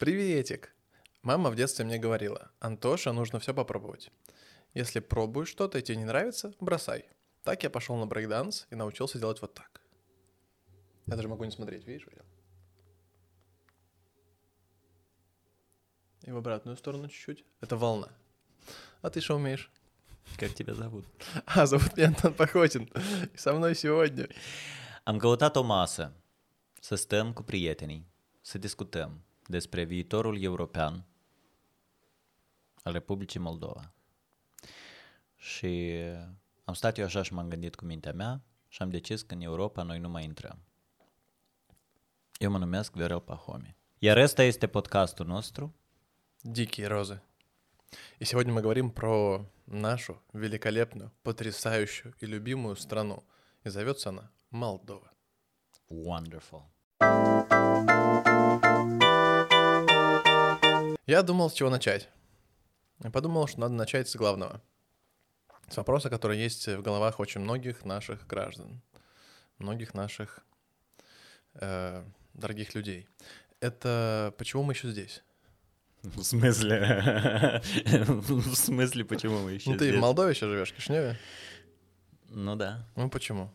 Приветик! Мама в детстве мне говорила, Антоша, нужно все попробовать. Если пробуешь что-то и тебе не нравится, бросай. Так я пошел на брейкданс и научился делать вот так. Я даже могу не смотреть, видишь? И в обратную сторону чуть-чуть. Это волна. А ты что умеешь? Как тебя зовут? А, зовут меня Антон Походин. И со mной сегодня. Am căutat o masă să stăm cu prietenii, să discutăm despre viitorul european al Republicii Moldova. Și am stat eu așa și m-am gândit cu mintea mea și am decis că în Europa noi nu mai intrăm. Eu mă numesc Viorel Pahomi. Iar ăsta este podcastul nostru. Дикие розы. И сегодня мы говорим про нашу великолепную, потрясающую и любимую страну. И зовется она Молдова. Wonderful. Я думал, с чего начать. Я подумал, что надо начать с главного. С вопроса, который есть в головах очень многих наших граждан, многих наших э, дорогих людей. Это почему мы еще здесь? В смысле? В смысле, почему мы еще Ну, ты в здесь? Молдове еще живешь, в Кишиневе? Ну да. Ну, почему?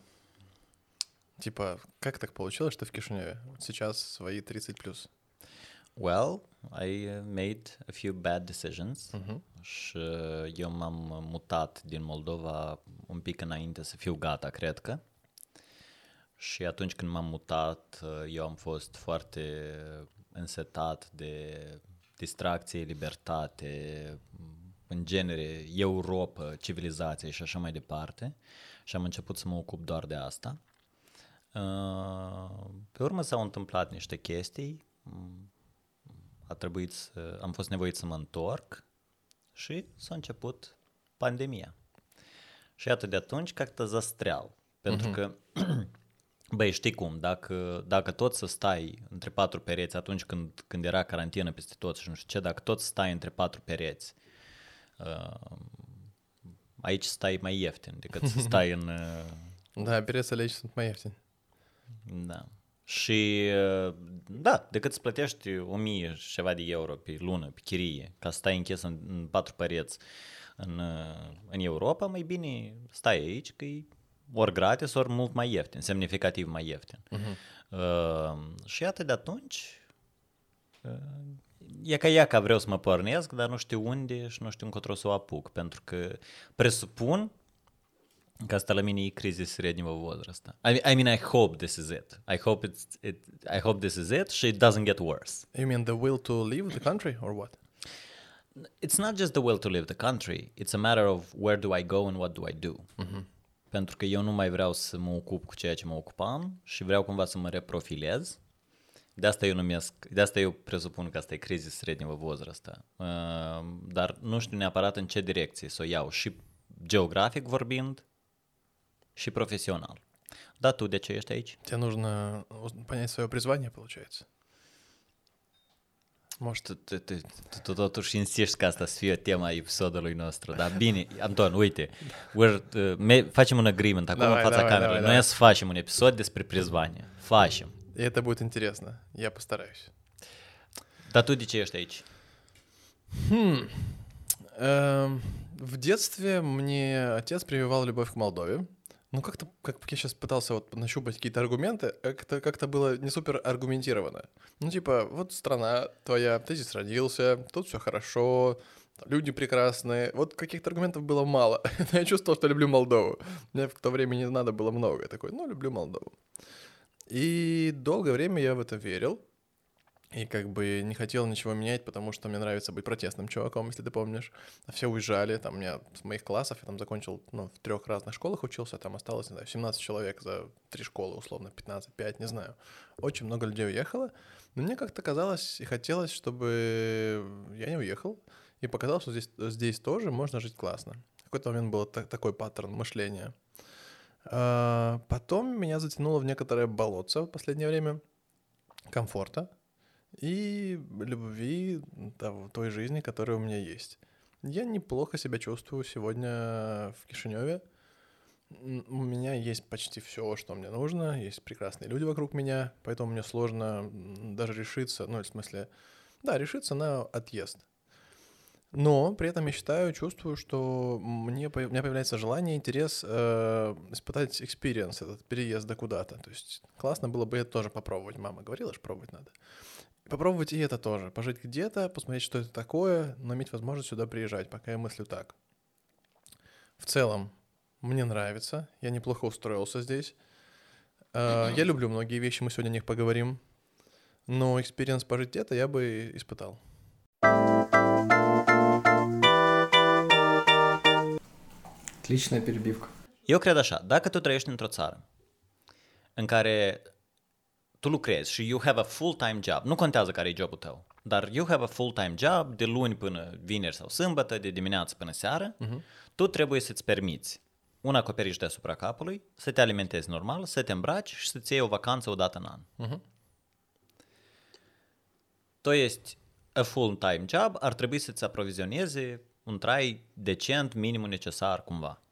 Типа, как так получилось, что в Кишиневе? Вот сейчас свои 30 плюс. Well, I uh, made a few bad decisions uh-huh. și uh, eu m-am uh, mutat din Moldova un pic înainte să fiu gata, cred că. Și atunci când m-am mutat, eu am fost foarte însetat de distracție, libertate, în genere, Europa, civilizație și așa mai departe. Și am început să mă ocup doar de asta. Pe urmă s-au întâmplat niște chestii mm, a trebuit să, am fost nevoit să mă întorc și s-a început pandemia. Și iată de atunci cactă zastreal. Pentru mm-hmm. că, băi, știi cum, dacă, dacă tot să stai între patru pereți atunci când, când era carantină peste tot și nu știu ce, dacă tot stai între patru pereți, uh, aici stai mai ieftin decât să stai în... Uh, da, pereți alegi sunt mai ieftini. Da. Și, uh, da, decât să plătești 1000 și ceva de euro pe lună, pe chirie, ca să stai închis în, în patru păreți în, uh, în Europa, mai bine stai aici, că e ori gratis, ori mult mai ieftin, semnificativ mai ieftin. Uh, și iată de atunci, uh, e ca ea ca vreau să mă pornesc, dar nu știu unde și nu știu încotro să o apuc, pentru că presupun că asta la mine e criza среднего возраста. I, I mean, I hope this is it. I hope it's it. I hope this is it. So it doesn't get worse. You mean the will to leave the country or what? It's not just the will to leave the country. It's a matter of where do I go and what do I do. Pentru că eu nu mai vreau să mă ocup cu ceea ce mă ocupam și vreau cumva să mă reprofilez. De asta eu numesc, de asta eu presupun că asta e criza srednего возраста. Uh, dar nu știu neapărat în ce direcție să o iau și geografic vorbind și profesional. Da, tu de ce ești aici? Тебе нужно понять свое призвание, получается. Может, Tu, tu, tu, tu, tu totuși insisti ca asta să fie tema episodului nostru, dar bine, Anton, uite, we're, uh, me, facem un agreement acum Давай, în fața camerei. Noi давай. să facem un episod despre prizvanie. Facem. и это будет интересно. Я постараюсь. Dar tu de ce ești aici? Эм, В детстве мне отец прививал любовь к Молдове. Ну, как-то, как я сейчас пытался вот нащупать какие-то аргументы, а как-то как было не супер аргументировано. Ну, типа, вот страна твоя, ты здесь родился, тут все хорошо, люди прекрасные. Вот каких-то аргументов было мало. Я чувствовал, что люблю Молдову. Мне в то время не надо было много. Я такой, ну, люблю Молдову. И долгое время я в это верил. И как бы не хотел ничего менять, потому что мне нравится быть протестным чуваком, если ты помнишь. А Все уезжали, там у меня с моих классов, я там закончил, ну, в трех разных школах учился, там осталось, не знаю, 17 человек за три школы, условно, 15, 5, не знаю. Очень много людей уехало, но мне как-то казалось и хотелось, чтобы я не уехал, и показалось, что здесь, здесь тоже можно жить классно. В какой-то момент был та- такой паттерн мышления. А, Потом меня затянуло в некоторое болотце в последнее время комфорта и любви того- той жизни, которая у меня есть. Я неплохо себя чувствую сегодня в Кишиневе. У меня есть почти все, что мне нужно, есть прекрасные люди вокруг меня, поэтому мне сложно даже решиться, ну, в смысле, Да, решиться на отъезд. Но при этом я считаю, чувствую, что мне, у меня появляется желание, интерес э, испытать experience, этот переезда куда-то. То есть классно было бы это тоже попробовать. Мама говорила, что пробовать надо. Попробовать и это тоже. Пожить где-то, посмотреть, что это такое, но иметь возможность сюда приезжать, пока я мыслю так. В целом, мне нравится. Я неплохо устроился здесь. Э, я люблю многие вещи, мы сегодня о них поговорим. Но экспириенс пожить где-то я бы испытал. Отличная перебивка. Eu cred așa, dacă tu trăiești într-o țară în care tu lucrezi și you have a full-time job, nu contează care e jobul tău, dar you have a full-time job de luni până vineri sau sâmbătă, de dimineață până seară, uh-huh. tu trebuie să-ți permiți un acoperiș deasupra capului, să te alimentezi normal, să te îmbraci și să-ți iei o vacanță o dată în an. Uh-huh. Tu ești a full-time job, ar trebui să-ți aprovizioneze un trai decent, minimul necesar cumva.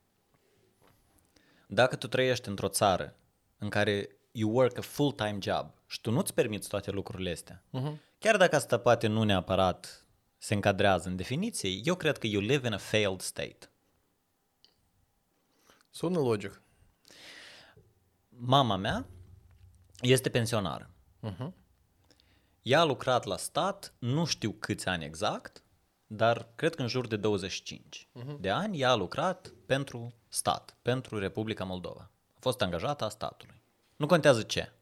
Dacă tu trăiești într-o țară în care you work a full-time job și tu nu-ți permiți toate lucrurile astea, uh-huh. chiar dacă asta poate nu neapărat se încadrează în definiție, eu cred că you live in a failed state. Sună logic. Mama mea este pensionară. Uh-huh. Ea a lucrat la stat, nu știu câți ani exact, dar cred că în jur de 25 uh-huh. de ani ea a lucrat pentru stat, pentru Republica Moldova. A fost angajată a statului. Nu contează ce.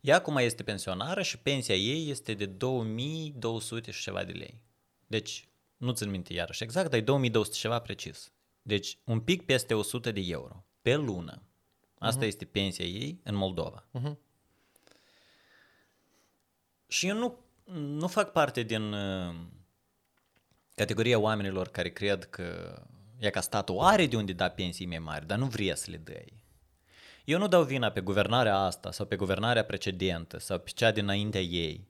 Ea acum este pensionară și pensia ei este de 2200 și ceva de lei. Deci, nu țin minte iarăși exact, dar e 2200 ceva precis. Deci, un pic peste 100 de euro pe lună. Asta uh-huh. este pensia ei în Moldova. Uh-huh. Și eu nu, nu fac parte din uh, categoria oamenilor care cred că e ca statul are de unde da pensii mai mari, dar nu vrea să le dai. Eu nu dau vina pe guvernarea asta sau pe guvernarea precedentă sau pe cea dinaintea ei.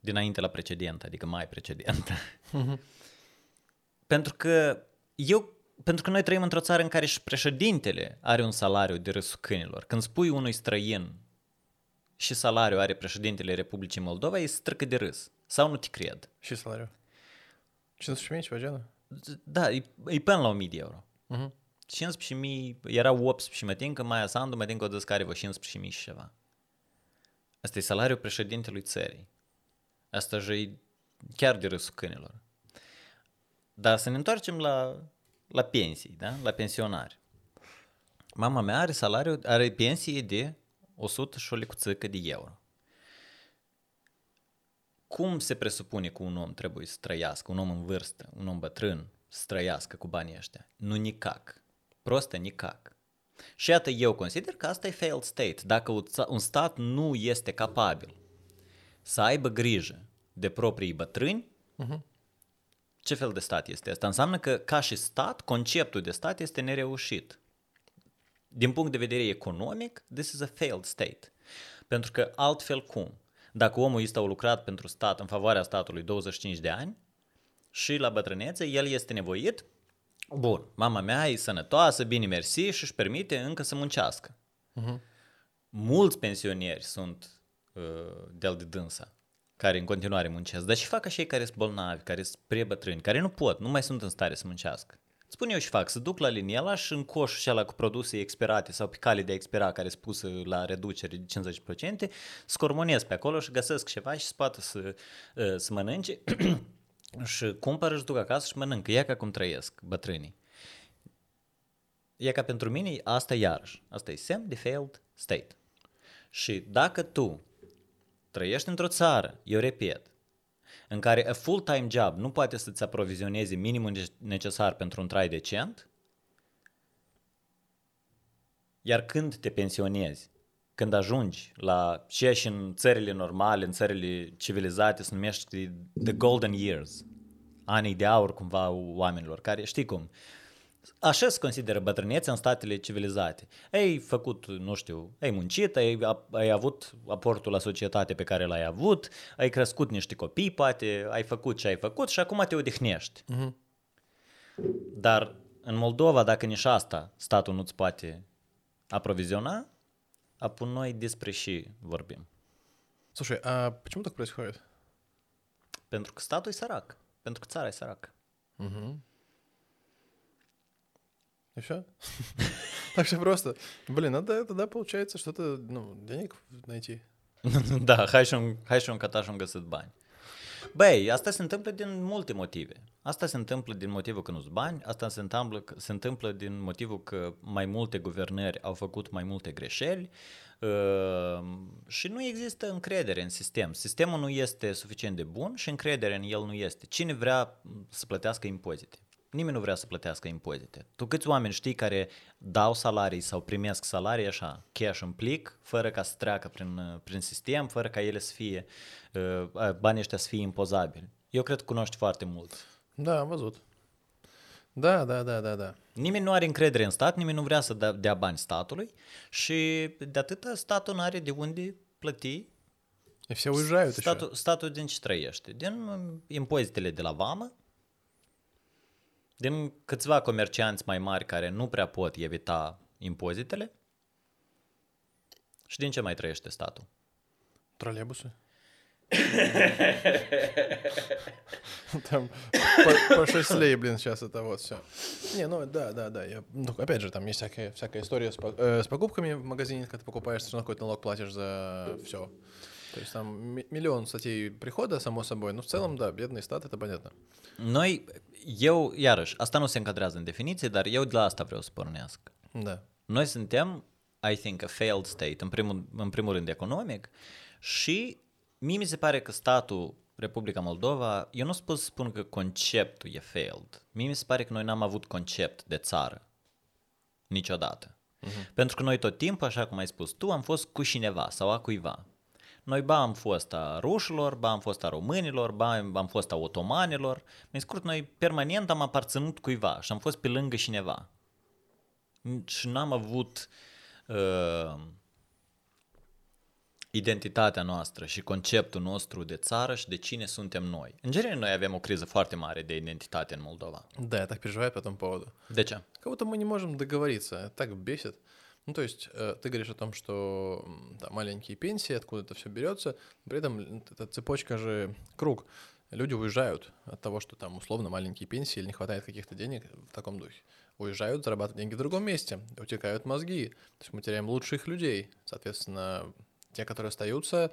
Dinainte la precedentă, adică mai precedentă. pentru că eu pentru că noi trăim într-o țară în care și președintele are un salariu de râsul câinilor. Când spui unui străin și salariu are președintele Republicii Moldova, e strâcă de râs. Sau nu te cred. Și salariu? 15.000, ceva genul? Da, e, e până la 1000 de euro. Uh-huh. 15.000, era 18 mă tin că Maia Sandu mă tin că o descare vă 15.000 și ceva. Asta e salariul președintelui țării. Asta e chiar de râsul câinilor. Dar să ne întoarcem la, la pensii, da? la pensionari. Mama mea are salariu, are pensie de 100 și o lecuțică de euro. Cum se presupune că un om trebuie să trăiască, un om în vârstă, un om bătrân, să trăiască cu banii ăștia? Nu nicac. Prostă nicac. Și iată, eu consider că asta e failed state. Dacă un stat nu este capabil să aibă grijă de proprii bătrâni, uh-huh. ce fel de stat este asta? Înseamnă că, ca și stat, conceptul de stat este nereușit. Din punct de vedere economic, this is a failed state. Pentru că altfel cum? Dacă omul este lucrat pentru stat în favoarea statului 25 de ani și la bătrânețe, el este nevoit, bun, mama mea e sănătoasă, bine mersi și își permite încă să muncească. Uh-huh. Mulți pensionieri sunt uh, de-al de dânsa care în continuare muncesc, dar și fac așa care sunt bolnavi, care sunt prebătrâni, care nu pot, nu mai sunt în stare să muncească. Spun eu și fac, să duc la liniela și în coșul acela cu produse expirate sau pe cale de a expira care sunt puse la reducere de 50%, scormonez pe acolo și găsesc ceva și poate să, ă, să mănânce și cumpără și duc acasă și mănâncă. E ca cum trăiesc bătrânii. E ca pentru mine, asta iarăși, asta e semn de failed state. Și dacă tu trăiești într-o țară, eu repet, în care a full-time job nu poate să-ți aprovizioneze minimul necesar pentru un trai decent, iar când te pensionezi, când ajungi la ceea și în țările normale, în țările civilizate, se numește the golden years, anii de aur cumva oamenilor, care știi cum, Așa se consideră bătrânețea în statele civilizate. Ai făcut, nu știu, ai muncit, ai, ai avut aportul la societate pe care l-ai avut, ai crescut niște copii, poate, ai făcut ce ai făcut și acum te odihnești. Uh-huh. Dar în Moldova, dacă nici asta statul nu-ți poate aproviziona, apoi noi despre și vorbim. Слушай, а почему так происходит? Pentru că statul e sărac. Pentru că țara e săracă. Угу. И все? Так что просто, блин, надо тогда, получается, что-то, ну, денег найти. da, hai și, un, hai și un cătaș un găsit bani. Băi, asta se întâmplă din multe motive. Asta se întâmplă din motivul că nu sunt bani, asta se întâmplă, se întâmplă din motivul că mai multe guvernări au făcut mai multe greșeli uh, și nu există încredere în sistem. Sistemul nu este suficient de bun și încredere în el nu este. Cine vrea să plătească impozite? Nimeni nu vrea să plătească impozite. Tu câți oameni știi care dau salarii sau primesc salarii așa, cash în plic, fără ca să treacă prin, prin sistem, fără ca ele să fie, uh, banii ăștia să fie impozabili? Eu cred că cunoști foarte mult. Да, am văzut. Da, da, da, da, da. Nimeni nu are încredere în stat, nimeni nu vrea să dea, dea bani statului și de atâta statul nu are de unde plăti. И все уезжают Statul, еще. statul din ce trăiește? Din um, impozitele de la vamă, din câțiva comercianți mai mari care nu prea pot evita impozitele și din ce mai trăiește statul? Троллейбусы. Там по, по 6 лей, блин, сейчас это вот все. Не, ну да, да, да. Я, ну, опять же, там есть всякая, всякая история с, по- э, с покупками в магазине, когда ты покупаешь, все равно какой-то налог платишь за все. То есть там ми- миллион статей прихода, само собой, но в целом, да, бедный стат, это понятно. Noi, eu, iarăși, asta nu se încadrează în definiție, dar eu de la asta vreau să pornesc. Да. Noi suntem, I think, a failed state, în primul, în primul rând economic, și mie mi se pare că statul Republica Moldova, eu nu pot să spun că conceptul e failed. Mie mi se pare că noi n-am avut concept de țară. Niciodată. Uh-huh. Pentru că noi tot timpul, așa cum ai spus tu, am fost cu cineva sau a cuiva. Noi ba am fost a rușilor, ba am fost a românilor, ba am fost a otomanilor. În scurt, noi permanent am aparținut cuiva și am fost pe lângă cineva și n-am avut uh, identitatea noastră și conceptul nostru de țară și de cine suntem noi. În general, noi avem o criză foarte mare de identitate în Moldova. Да, я так переживаю по этому поводу. De ce? Как будто мы не можем договориться, это так бесит. Ну, то есть, э, ты говоришь о том, что да, маленькие пенсии, откуда это все берется, при этом эта цепочка же круг. Люди уезжают от того, что там условно маленькие пенсии или не хватает каких-то денег в таком духе. Уезжают, зарабатывают деньги в другом месте, утекают мозги. То есть мы теряем лучших людей. Соответственно, те, которые остаются,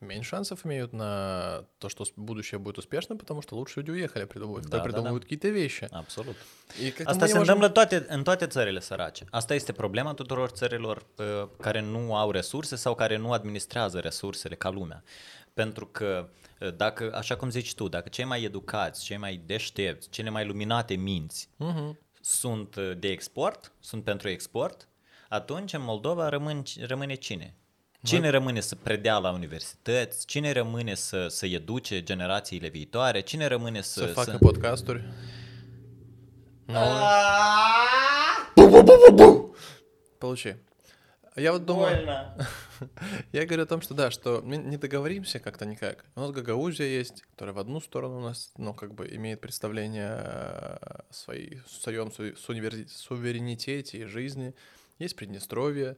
меньше шансов имеют на то, что с- будущее будет успешным, потому что лучшие люди уехали, придумывают, Да, да, придумывают какие-то вещи. Absolut. И как-то Asta мы не se можем- întâmplă toate, în toate țările sărace. Asta este problema tuturor țărilor uh, care nu au resurse sau care nu administrează resursele ca lumea. Pentru că uh, dacă, așa cum zici tu, dacă cei mai educați, cei mai deștepți, cele mai luminate minți Мгм. sunt uh, de export, sunt pentru export, atunci în Moldova rămân, rămâne cine? Cine rămâne să predea la universități? Cine rămâne să, să educe generațiile viitoare? Cine rămâne să... Să facă să... подкастuri. Получи. Я вот думаю, Больно. я говорю о том, что да, что мы не договоримся как-то никак. У нас Гагаузия есть, которая в одну сторону у нас, ну, как бы имеет представление о своей, своем суверенитете и жизни. Есть Приднестровье.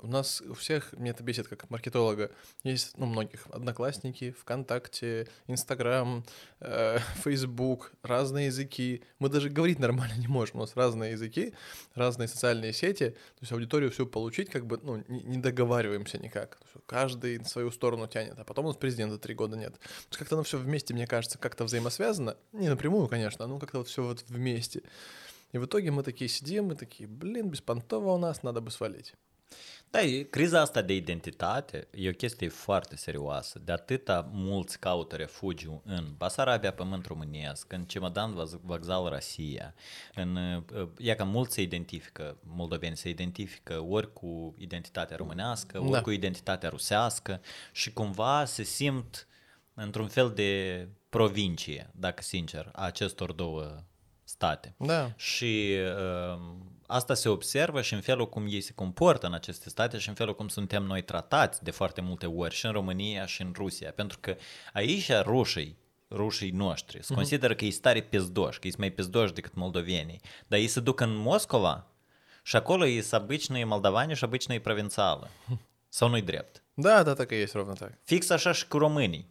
У нас у всех, мне это бесит как маркетолога, есть, ну, многих одноклассники, ВКонтакте, Инстаграм, э, Фейсбук, разные языки. Мы даже говорить нормально не можем. У нас разные языки, разные социальные сети. То есть аудиторию всю получить, как бы, ну, не, не договариваемся никак. Каждый в свою сторону тянет, а потом у нас президента три года нет. То есть как-то оно все вместе, мне кажется, как-то взаимосвязано. Не напрямую, конечно, но как-то вот все вот вместе. И в итоге мы такие сидим, мы такие, блин, беспонтово у нас, надо бы свалить. Da, e- criza asta de identitate e o chestie foarte serioasă. De atâta mulți caută refugiu în Basarabia, pământ românesc, în Cemodan, Vaz- Văgzal, Rusia, în, uh, ea că mulți se identifică, moldoveni se identifică ori cu identitatea românească, ori Da. cu identitatea rusească și cumva se simt într-un fel de provincie, dacă sincer, a acestor două state. Да. Și uh, asta se observă și în felul cum ei se comportă în aceste state și în felul cum suntem noi tratați de foarte multe ori și în România și în Rusia. Pentru că aici rușii, rușii noștri, se consideră că ei stare pizdoși, că ei sunt mai pizdoși decât moldovenii. Dar ei se duc în Moscova și acolo ei sunt обычные moldovani și обычные provințială. Sau nu-i drept? Да, да, так и есть, ровно так. Fix așa și cu românii.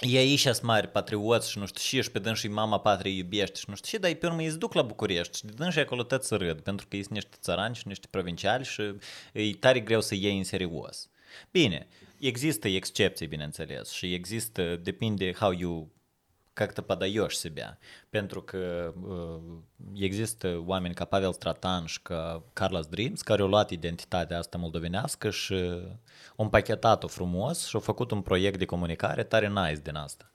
ei și mari patrioți și nu știu și, și pe dâns și mama patrie iubește și nu știu și, dar ei pe urmă îi duc la București și de dâns și acolo tot să râd, pentru că ei sunt niște țărani și niște provinciali și e tare greu să iei în serios. Bine, există excepții, bineînțeles, și există, depinde how you как-то подаешь себя. Pentru că uh, există oameni ca Pavel Stratan și ca Carlos Dreams care au luat identitatea asta moldovenească și au împachetat-o frumos și au făcut un proiect de comunicare tare nice din asta.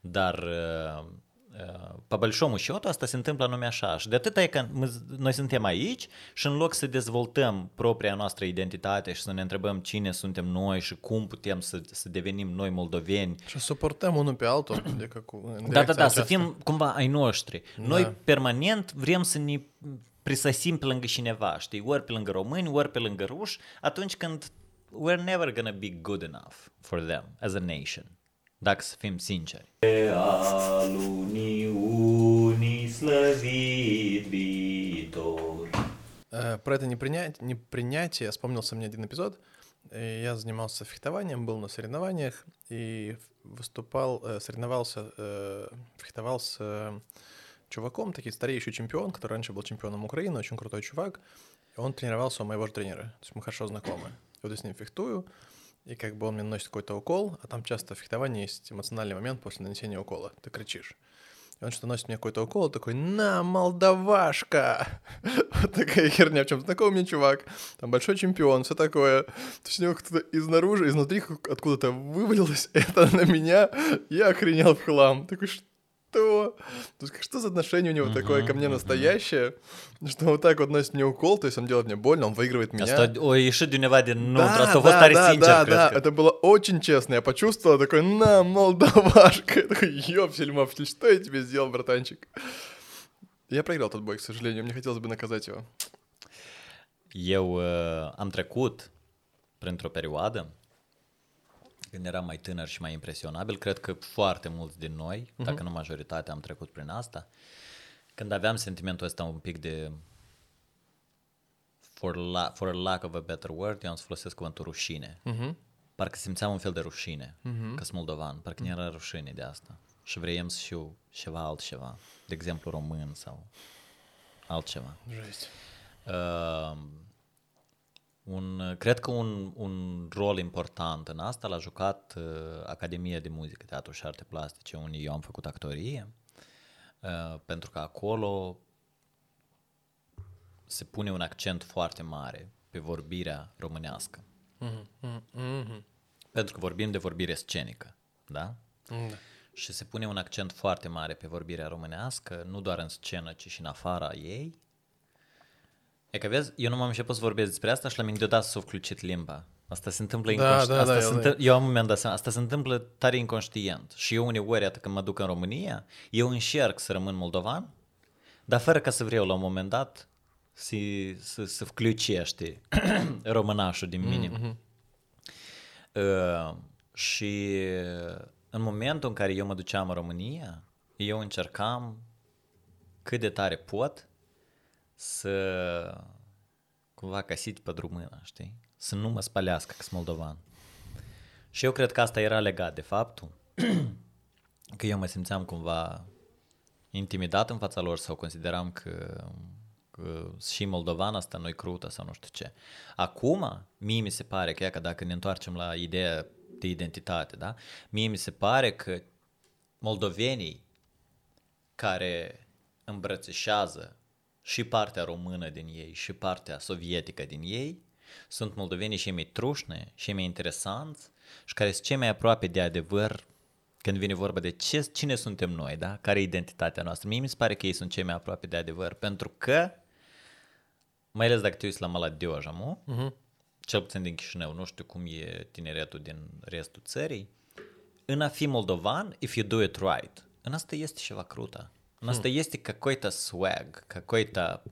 Dar uh, pe большому счету asta se întâmplă anume așa. Și de atâta e că noi suntem aici și în loc să dezvoltăm propria noastră identitate și să ne întrebăm cine suntem noi și cum putem să, să devenim noi moldoveni. Și să suportăm unul pe altul. Adică cu, în da, da, da, aceasta. să fim cumva ai noștri. Da. Noi permanent vrem să ne prisasim pe lângă cineva, știi, ori pe lângă români, ori pe lângă ruși, atunci când we're never gonna be good enough for them as a nation Dacă să fim sinceri. Al Uniunii slăvit viitor. Про это непринятие, непринятие вспомнился мне один эпизод. Я занимался фехтованием, был на соревнованиях и выступал, соревновался, фехтовал с чуваком, такой старейший чемпион, который раньше был чемпионом Украины, очень крутой чувак. Он тренировался у моего же тренера, то есть мы хорошо знакомы. Вот я с ним фехтую, и как бы он мне наносит какой-то укол, а там часто в фехтовании есть эмоциональный момент после нанесения укола. Ты кричишь. И он что носит мне какой-то укол, такой, на, молдавашка! вот такая херня, в чем знакомый мне чувак, там большой чемпион, все такое. То есть у него кто-то изнаружи, изнутри откуда-то вывалилось это на меня, я охренел в хлам. Такой, что что? То есть, что за отношение у него uh-huh, такое ко мне uh-huh. настоящее, что он вот так вот носит мне укол, то есть он делает мне больно, он выигрывает меня. O ieșit de undeva din, nu, да, да, да, это было очень честно, я почувствовал, такой, на, молдавашка, такой, ёпсель, мопсель, что я тебе сделал, братанчик? Я проиграл тот бой, к сожалению, мне хотелось бы наказать его. Eu uh, am trecut printr-o perioadă când eram mai tânăr și mai impresionabil, cred că foarte mulți din noi, uh-huh. dacă nu majoritatea, am trecut prin asta, când aveam sentimentul ăsta un pic de for, la, for a lack of a better word, eu am să folosesc cuvântul rușine. Uh-huh. Parcă simțeam un fel de rușine, uh-huh. că sunt moldovan, parcă uh-huh. nu era rușine de asta. Și vreau să fiu ceva altceva, de exemplu român sau altceva. Just. Uh, un, cred că un, un rol important în asta l-a jucat uh, Academia de Muzică, Teatru și Arte Plastice, unde eu am făcut actorie, uh, pentru că acolo se pune un accent foarte mare pe vorbirea românească. Mm-hmm. Mm-hmm. Pentru că vorbim de vorbire scenică, da? Mm-hmm. Și se pune un accent foarte mare pe vorbirea românească, nu doar în scenă, ci și în afara ei, E că vezi, eu nu m-am început să vorbesc despre asta și la mine deodată s-a включit limba. Asta se întâmplă da, inconștient. Da, asta da, se întâmpl- eu am un moment dat seama, asta se întâmplă tare inconștient. Și eu uneori, atât când mă duc în România, eu încerc să rămân moldovan, dar fără ca să vreau la un moment dat să, să, să включește românașul din mine. Mm-hmm. Uh, și în momentul în care eu mă duceam în România, eu încercam cât de tare pot să cumva casit pe română, știi? Să nu mă spălească că sunt moldovan. Și eu cred că asta era legat de faptul că eu mă simțeam cumva intimidat în fața lor sau consideram că, că și moldovan asta nu-i crută sau nu știu ce. Acum, mie mi se pare că, că dacă ne întoarcem la ideea de identitate, da? Mie mi se pare că moldovenii care îmbrățișează și partea română din ei și partea sovietică din ei sunt moldovenii cei mai trușne, cei mai interesanți și care sunt cei mai aproape de adevăr când vine vorba de ce, cine suntem noi, da? care e identitatea noastră. Mie mi se pare că ei sunt cei mai aproape de adevăr, pentru că, mai ales dacă te uiți la Maladioja, mu? Uh-huh. cel puțin din Chișinău, nu știu cum e tineretul din restul țării, în a fi moldovan, if you do it right, în asta este ceva crută. У нас-то есть какой-то swag, какой-то...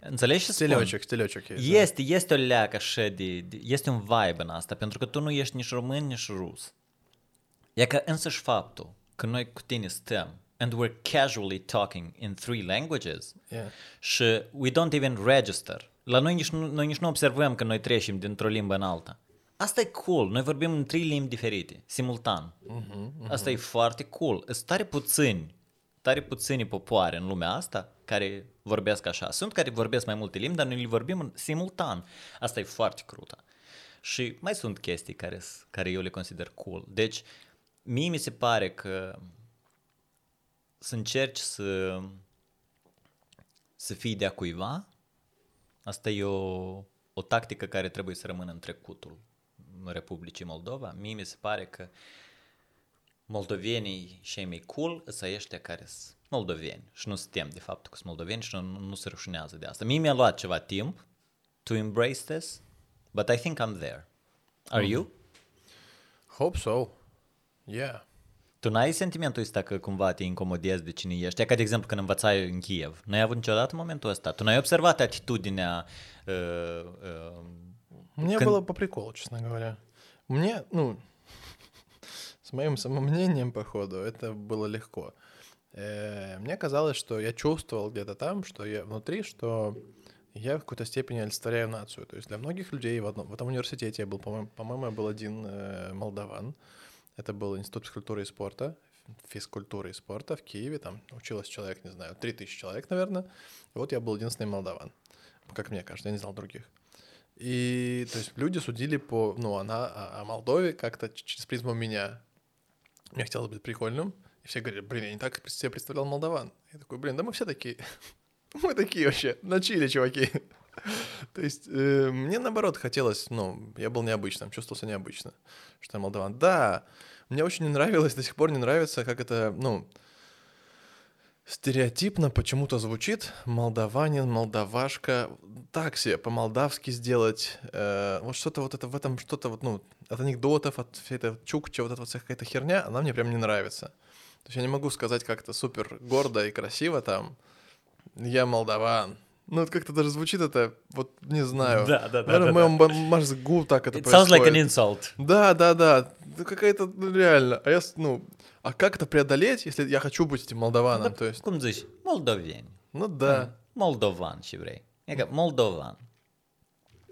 Înțelegi ce Stilecic, stilecic. Este, este o leacă așa de, de, este un vibe în asta, pentru că tu nu ești nici român, nici rus. E că însăși faptul că noi cu tine stăm and we're casually talking in three languages yeah. și we don't even register. La noi nici, nu, noi nici nu observăm că noi trecem dintr-o limbă în alta. Asta e cool. Noi vorbim în trei limbi diferite, simultan. Uh-huh, Asta e foarte cool. Sunt tare puțini, tare puțini popoare în lumea asta care vorbesc așa. Sunt care vorbesc mai multe limbi, dar noi le vorbim în simultan. Asta e foarte crută. Și mai sunt chestii care, s- care eu le consider cool. Deci, mie mi se pare că să încerci să, să fii de-a cuiva, asta e o, o tactică care trebuie să rămână în trecutul Republicii Moldova. Mie mi se pare că moldovenii și mai cool sunt ăștia care sunt moldoveni și nu se tem de faptul că sunt moldoveni și nu, nu se rușinează de asta. Mie mi-a luat ceva timp to embrace this, but I think I'm there. Are you? Hope so. Yeah. Tu n-ai sentimentul ăsta că cumva te incomodezi de cine ești? E ca de exemplu când învățai în Kiev. N-ai avut niciodată momentul ăsta? Tu n-ai observat atitudinea uh, uh, Мне Кон- было по приколу, честно говоря. Мне, ну, с моим самомнением, походу, это было легко. Э, Мне казалось, что я чувствовал где-то там, что я внутри, что я в какой-то степени олицетворяю нацию. То есть для многих людей в, одном, в этом университете я был, по-моему, по-моему, я был один э, молдаван. Это был Институт физкультуры и спорта, физкультуры и спорта в Киеве. Там училось человек, не знаю, 3000 человек, наверное. И вот я был единственный молдаван. Как мне кажется, я не знал других. И, то есть, люди судили по, ну, она, о, Молдове как-то через призму меня. Мне хотелось быть прикольным. И все говорили, блин, я не так себе представлял молдаван. Я такой, блин, да мы все такие. Мы такие вообще, на чили, чуваки. То есть, э, мне наоборот хотелось, ну, я был необычным, чувствовался необычно, что я молдаван. Да, мне очень не нравилось, до сих пор не нравится, как это, ну, стереотипно почему-то звучит молдаванин, молдавашка, так себе по-молдавски сделать, э, вот что-то вот это в этом что-то вот, ну, от анекдотов, от всей этой чукча, вот эта вот какая-то херня, она мне прям не нравится. То есть я не могу сказать как-то супер гордо и красиво там, я молдаван. Ну, вот как-то даже звучит это, вот не знаю. Да, да, да, Наверное, да, в моем ба- мозгу так это It sounds like an происходит. insult. Да, да, да. Ну, какая-то, ну, реально. А я, ну, а как это преодолеть, если я хочу быть этим молдаваном? То есть, Cum zici? Ну да. Și vrei. E ca moldovan.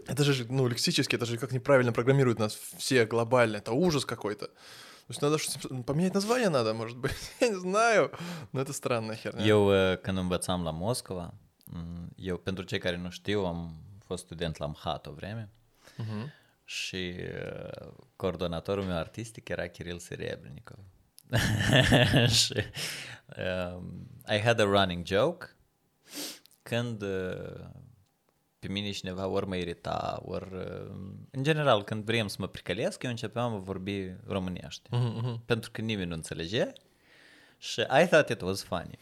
Это же, ну, лексически, это же как неправильно программируют нас все глобально. Это ужас какой-то. То есть надо что-то поменять название надо, может быть. Я не знаю. Но это странная херня. Eu, uh, când învățam la Moscova, Mm, eu, pentru cei care nu știu, am fost student la MHAT o vreme uh-huh. și uh, coordonatorul meu artistic era Kiril Serebrennikov. și, um, I had a running joke când uh, pe mine cineva ori mă irita, ori... Uh, în general, când vrem să mă pricălesc, eu începeam să vorbi românește. Mm-hmm. Pentru că nimeni nu înțelege. Și I thought it was funny.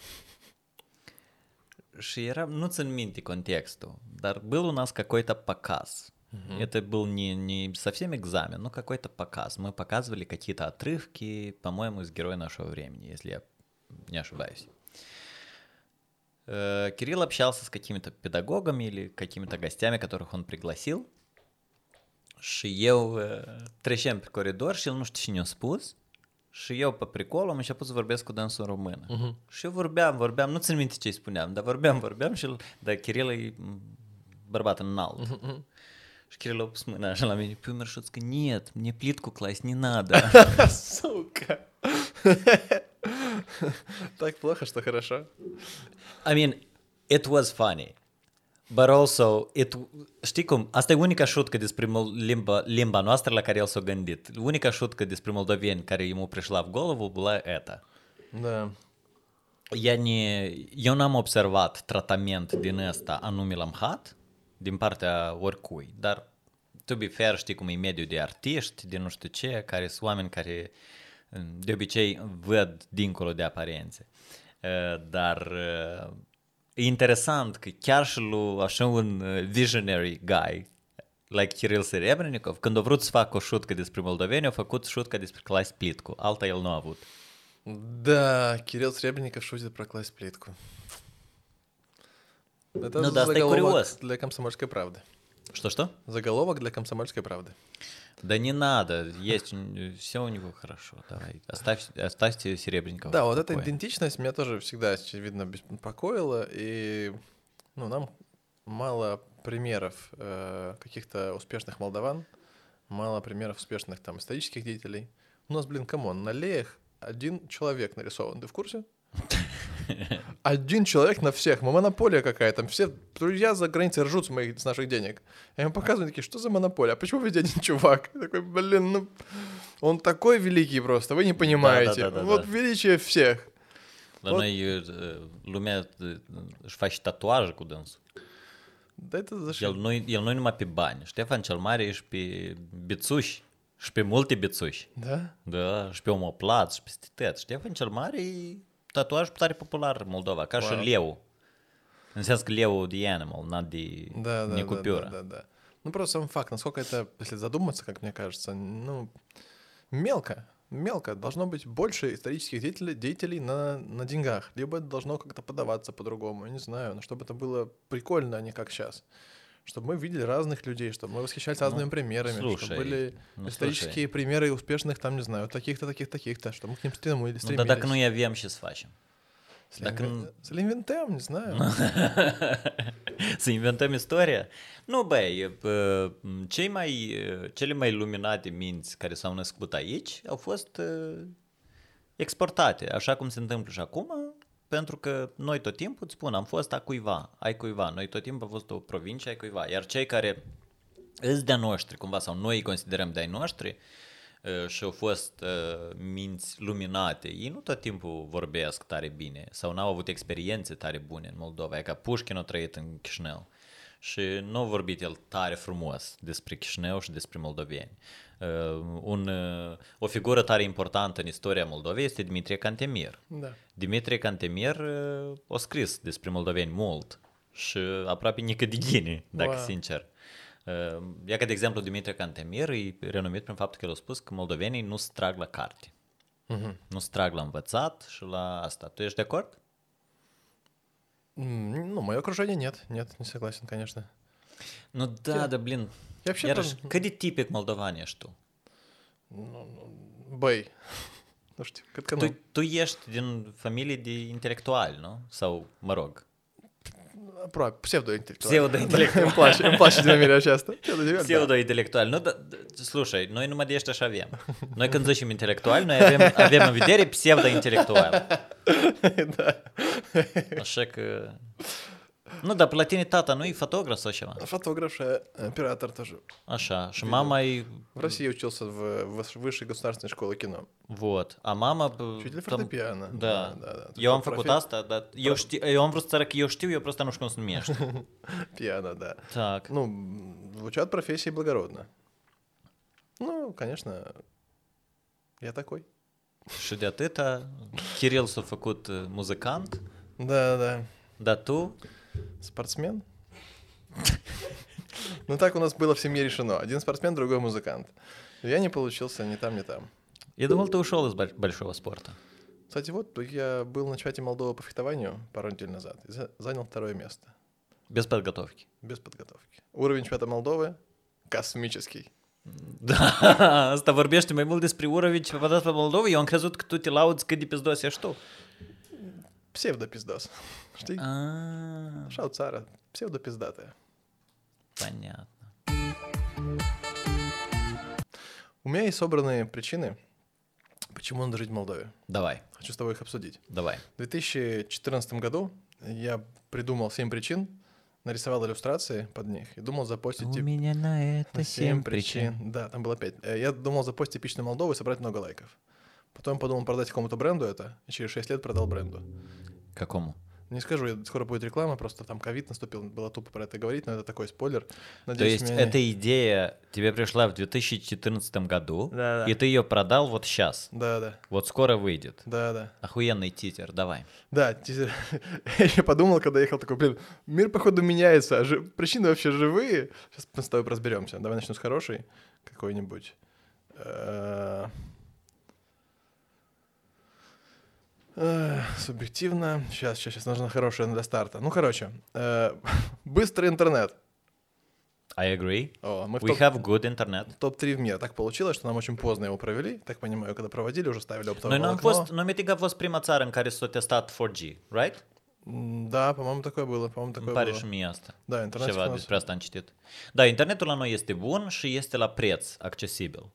Era, nu țin minte contextul, dar был у нас какой-то показ. Это был не, не совсем экзамен, но какой-то показ. Мы показывали какие-то отрывки, по-моему, из «Героя нашего времени», если я не ошибаюсь. Э, Кирилл общался с какими-то педагогами или какими-то гостями, которых он пригласил. Și eu trecem pe coridor și el nu știu spus și eu pe pricol am început să vorbesc cu dânsul în română. Mhm. Și eu vorbeam, vorbeam, nu țin minte ce îi spuneam, dar vorbeam, vorbeam și el, dar Kiril e m, bărbat înalt. Мгм. Și Kiril a pus mâna așa la mine, pe Мершуц, că нет, мне плитку класть не надо. Сука. Так плохо, что хорошо. I mean, it was funny. But also, it, știi cum, asta e unica șutcă despre mol- limba, limba noastră la care el s-a gândit. Unica șutcă despre moldoveni care ему пришла в голову была это. Да. Я не, eu n-am observat tratament din ăsta anume la MHAT, din partea oricui, dar to be fair, știi cum e mediul de artiști, de nu știu ce, care sunt oameni care de obicei văd dincolo de aparențe. Uh, Dar uh, e interesant că chiar și lui așa un uh, visionary guy, like Kirill Serebrennikov, când a vrut să facă o șutcă despre moldoveni, a făcut șutcă despre Claes Plitku, alta el nu a avut. Да, Кирилл Сребреников шутит про класть плитку. Это Ну да, заголовок для комсомольской правды. Что-что? Заголовок для комсомольской правды. Да не надо, есть, все у него хорошо, давай, оставь, оставьте Серебренникова. Да, вот эта идентичность меня тоже всегда, очевидно, беспокоила, и ну, нам мало примеров э, каких-то успешных молдаван, мало примеров успешных там исторических деятелей. У нас, блин, come on, на леях один человек нарисован, ты в курсе? Один человек на всех. Мы монополия какая-то. Все друзья за границей ржут с, моих, с наших денег. Я им показываю, такие, что за монополия? А почему везде один чувак? Я такой, блин, ну... Он такой великий просто, вы не понимаете. Да-да-да-да-да. вот величие всех. La noi uh, lumea uh, își face tatuaje cu dânsul. Да это за El nu, el nu numai pe bani. Ștefan cel Mare și pe bețuși și pe multe bețuși. Да? Da, și pe omoplat și peste tot. Ștefan cel Mare e tatuaj tare popular Moldova, ca și Wow. leu. Înseamnă leu de animal, not de Да, да, не купюра. да, да, да. Ну просто сам факт, насколько это, если задуматься, как мне кажется, ну мелко, мелко. Должно быть больше исторических деятелей, деятелей на, на деньгах. Либо это должно как-то подаваться по-другому, я не знаю, но чтобы это было прикольно, а не как сейчас. Чтобы мы видели разных людей, чтобы мы восхищались разными примерами, чтобы слушай, были ну, исторические примеры успешных, там, не знаю, таких-то, таких, таких-то, чтобы мы к ним Nu, стремились. dar dacă nu avem ce să facem? С dacă Линвен- nu- С Линвентем, не знаю. să inventăm istoria? Nu, băi, cei mai, cele mai luminate minți care s-au născut aici au fost exportate, așa cum se întâmplă și acum, pentru că noi tot timpul, îți spun, am fost a cuiva, ai cuiva, noi tot timpul am fost o provincie ai cuiva, iar cei care îți de-a noștri, cumva, sau noi îi considerăm de-ai noștri, uh, și au fost uh, minți luminate, ei nu tot timpul vorbesc tare bine sau n-au avut experiențe tare bune în Moldova, e ca Pușkin a trăit în Chișinău și nu a vorbit el tare frumos despre Chișinău și despre moldoveni. Uh, un, uh, o figură tare importantă în istoria Moldovei este Dimitrie Cantemir. Da. Dimitrie Cantemir uh, a scris despre moldoveni mult și aproape nică dacă wow. sincer. Uh, ia că, de exemplu, Dimitrie Cantemir e renumit prin faptul că el a spus că moldovenii nu strag la carte. Mm-hmm. Nu strag la învățat și la asta. Tu ești de acord? Ну, мое окружение нет, нет, не согласен, конечно. Nu, da, da, blin. Я вообще Iarăși, там- cât de tipic moldovan ești tu? Бэй. Слушайте, как Tu, tu ești din familie de intelectuali, nu? Sau, mă rog, Про псевдоинтеллектуал. Псевдоинтеллектуал. Им плачет, им плачет на мире часто. Псевдоинтеллектуал, да. Pseudo-intelectuali. Nu, da, da, slușai, noi numai de ăștia așa avem. Noi când zicem intelectuali, noi avem, avem în vedere pseudo-intelectuali. Да. Așa că... Nu, dar pe la tine tata nu e fotograf sau ceva? Фотограф, э, оператор тоже. Așa, și mama e... В России учился в, в высшей государственной школе кино. Вот. Mama... p- Учитель там- фортепиано. Da. да, да. Eu am Такой făcut профи- asta, dar eu, știu, eu am vrut să arăt că eu știu, eu просто nu știu cum se numește. Пиано, да. Так. Ну, м, звучат профессии благородно. Ну, конечно, я такой. Și de atâta, Kiril s-a făcut uh, muzicant, Да, да. dar tu... Спортсмен? Ну так у нас было в семье решено. Один спортсмен, другой музыкант. Я не получился ни там, ни там. Я думал, ты ушел из боль- большого спорта. Кстати, вот я был на чемпионате Молдовы по фехтованию пару недель назад и за- занял второе место. Без подготовки. Без подготовки. Уровень чемпионата Молдовы космический. Da, asta vorbește mai mult despre urovici pe pe Moldova. Eu am crezut că tu te lauzi cât de pizdos ești tu. Псевдопиздос. Așa o țară, pseudopizdată. понятно. У меня есть собранные причины, почему надо жить в Молдове. Давай, Хочу с тобой их обсудить. давай. В 2014 году я придумал 7 причин, нарисовал иллюстрации под них и думал запостить тип- меня на это семь Да, там было 5. Я думал запостить типичную Молдову и собрать много лайков. Потом подумал продать какому-то бренду это, и через 6 лет продал бренду. Какому? Не скажу, я- скоро будет реклама, просто там ковид наступил, было тупо про это говорить, но это такой спойлер. То Надеюсь, есть меня эта идея тебе пришла в 2014 году, Да, да. и ты ее продал вот сейчас. Да, да, Вот скоро выйдет. да, да. Охуенный титер, давай. Да, тизер. я подумал, когда ехал, такой, блин, мир, походу, меняется, а жи- причины вообще живые. Сейчас мы с тобой разберемся. Давай начнем с хорошей какой-нибудь. Э, э, Субъективно. Сейчас, сейчас, сейчас нужно хорошее для старта. Ну, короче, э, быстрый интернет. I agree. О, мы We топ- have good internet. топ-3 в мире. Так получилось, что нам очень поздно его провели. Так понимаю, когда проводили, уже ставили оптовое Noi n-am волокно. noi mitig a fost prima țară în care testat 4G, right? Да, по-моему, такое было. По-моему, такое Îmi pare было. și mie asta. Da, internetul Ceva despre asta am citit. Da, internetul la noi este bun și este la preț accesibil.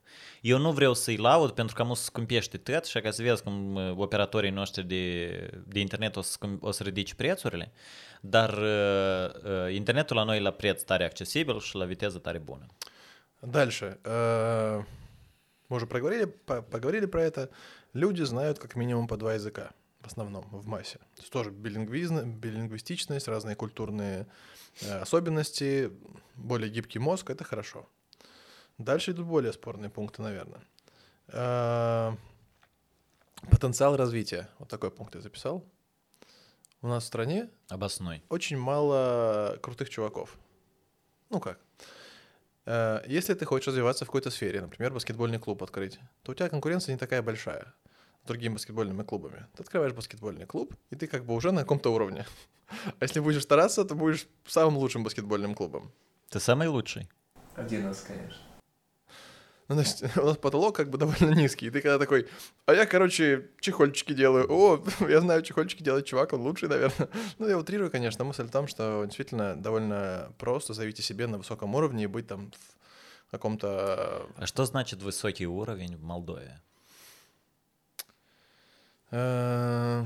Eu nu vreau să-i laud pentru că am o să scumpește tot și ca să vezi cum uh, operatorii noștri de, de internet o să, scum- o să ridice prețurile, dar uh, uh, internetul la noi e la preț tare accesibil și la viteză tare bună. Дальше. Э, Мы уже проговорили, по- поговорили про это. Люди знают как минимум по два языка, в основном, в массе. То есть тоже билингвизн- билингвистичность, разные культурные э, особенности, более гибкий мозг — это хорошо. Дальше идут более спорные пункты, наверное. Э, Потенциал развития. Вот такой пункт я записал. У нас в стране Обоснуй. очень мало крутых чуваков. Ну как? Э, Если ты хочешь развиваться в какой-то сфере, например, баскетбольный клуб открыть, то у тебя конкуренция не такая большая другими баскетбольными клубами. Ты открываешь баскетбольный клуб, и ты как бы уже на каком-то уровне. А если будешь стараться, то будешь самым лучшим баскетбольным клубом. Ты самый лучший. Один нас, конечно. Ну, то есть у нас потолок как бы довольно низкий. И ты когда такой, а я, короче, чехольчики делаю. О, я знаю, чехольчики делает чувак, он лучший, наверное. Ну, я утрирую, конечно. Мысль в том, что действительно довольно просто заявить о себе на высоком уровне и быть там в каком-то... А что значит высокий уровень в Молдове? Э,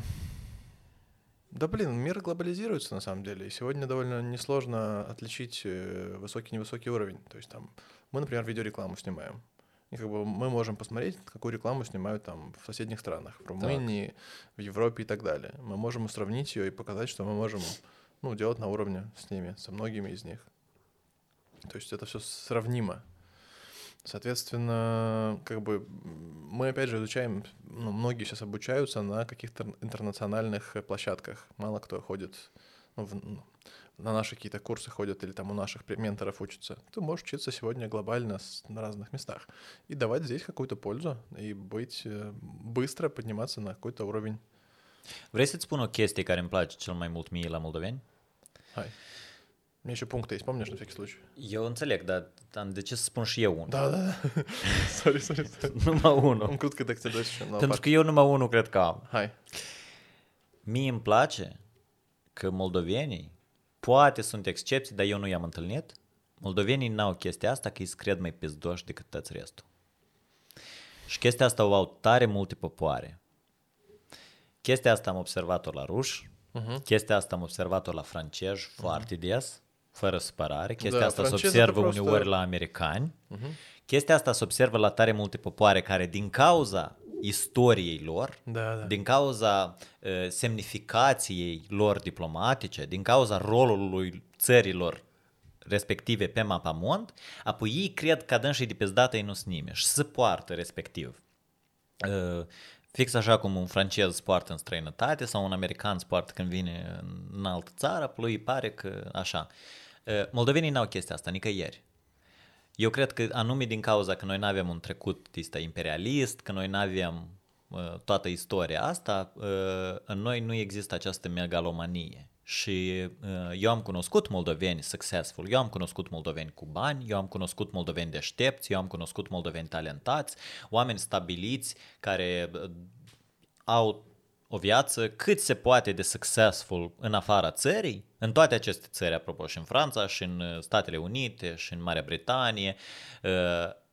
Да блин, мир глобализируется на самом деле. И сегодня довольно несложно отличить э, высокий-невысокий уровень. То есть там мы, например, видеорекламу снимаем. И как бы мы можем посмотреть, какую рекламу снимают там в соседних странах, в Румынии, в Европе и так далее. Мы можем сравнить ее и показать, что мы можем ну, делать на уровне с ними, со многими из них. То есть это все сравнимо. Соответственно, как бы мы опять же изучаем, ну, многие сейчас обучаются на каких-то интернациональных площадках. Мало кто ходит ну, в- ну, на наши какие-то курсы ходят или там у наших менторов учатся. Ты можешь учиться сегодня глобально с- на разных местах и давать здесь какую-то пользу и быть э, быстро подниматься на какой-то уровень. Vrei să-ți spun o chestie care îmi place cel mai mult mie la moldoveni? Hai. У меня еще пункты есть, помнишь, на всякий случай? Eu înțeleg, dar am de ce să spun și eu unul? Да, да, да. Сори, сори, сори. Numai unul. Он крутко так тебя дальше. ну, Pentru că eu numai unul cred că am. Hai. Mie îmi place că moldovenii, poate sunt excepții, dar eu nu i-am întâlnit, moldovenii n-au chestia asta că îi cred mai pizdoși decât toți restul. Și chestia asta o au tare multe popoare. Chestia asta am observat-o la ruși, Mhm. chestia asta am observat-o la francezi foarte des, fără supărare. Chestia da, asta se observă uneori la americani. Uh-huh. Chestia asta se observă la tare multe popoare care din cauza istoriei lor, da, da. din cauza uh, semnificației lor diplomatice, din cauza rolului țărilor respective pe mapa mond, apoi ei cred că adânșii de pizdată ei nu sunt nimeni și se poartă respectiv. Uh, fix așa cum un francez poartă în străinătate sau un american poartă când vine în altă țară, apoi pare că așa. Uh, Moldovenii n-au chestia asta nicăieri. Eu cred că anume din cauza că noi nu avem un trecut ăsta imperialist, că noi nu avem uh, toată istoria asta, uh, în noi nu există această megalomanie. Și uh, eu am cunoscut moldoveni successful, eu am cunoscut moldoveni cu bani, eu am cunoscut moldoveni deștepți, eu am cunoscut moldoveni talentați, oameni stabiliți care uh, au o viață cât se poate de successful în afara țării, în toate aceste țări, apropo, și în Franța, și în uh, Statele Unite, și în Marea Britanie, uh,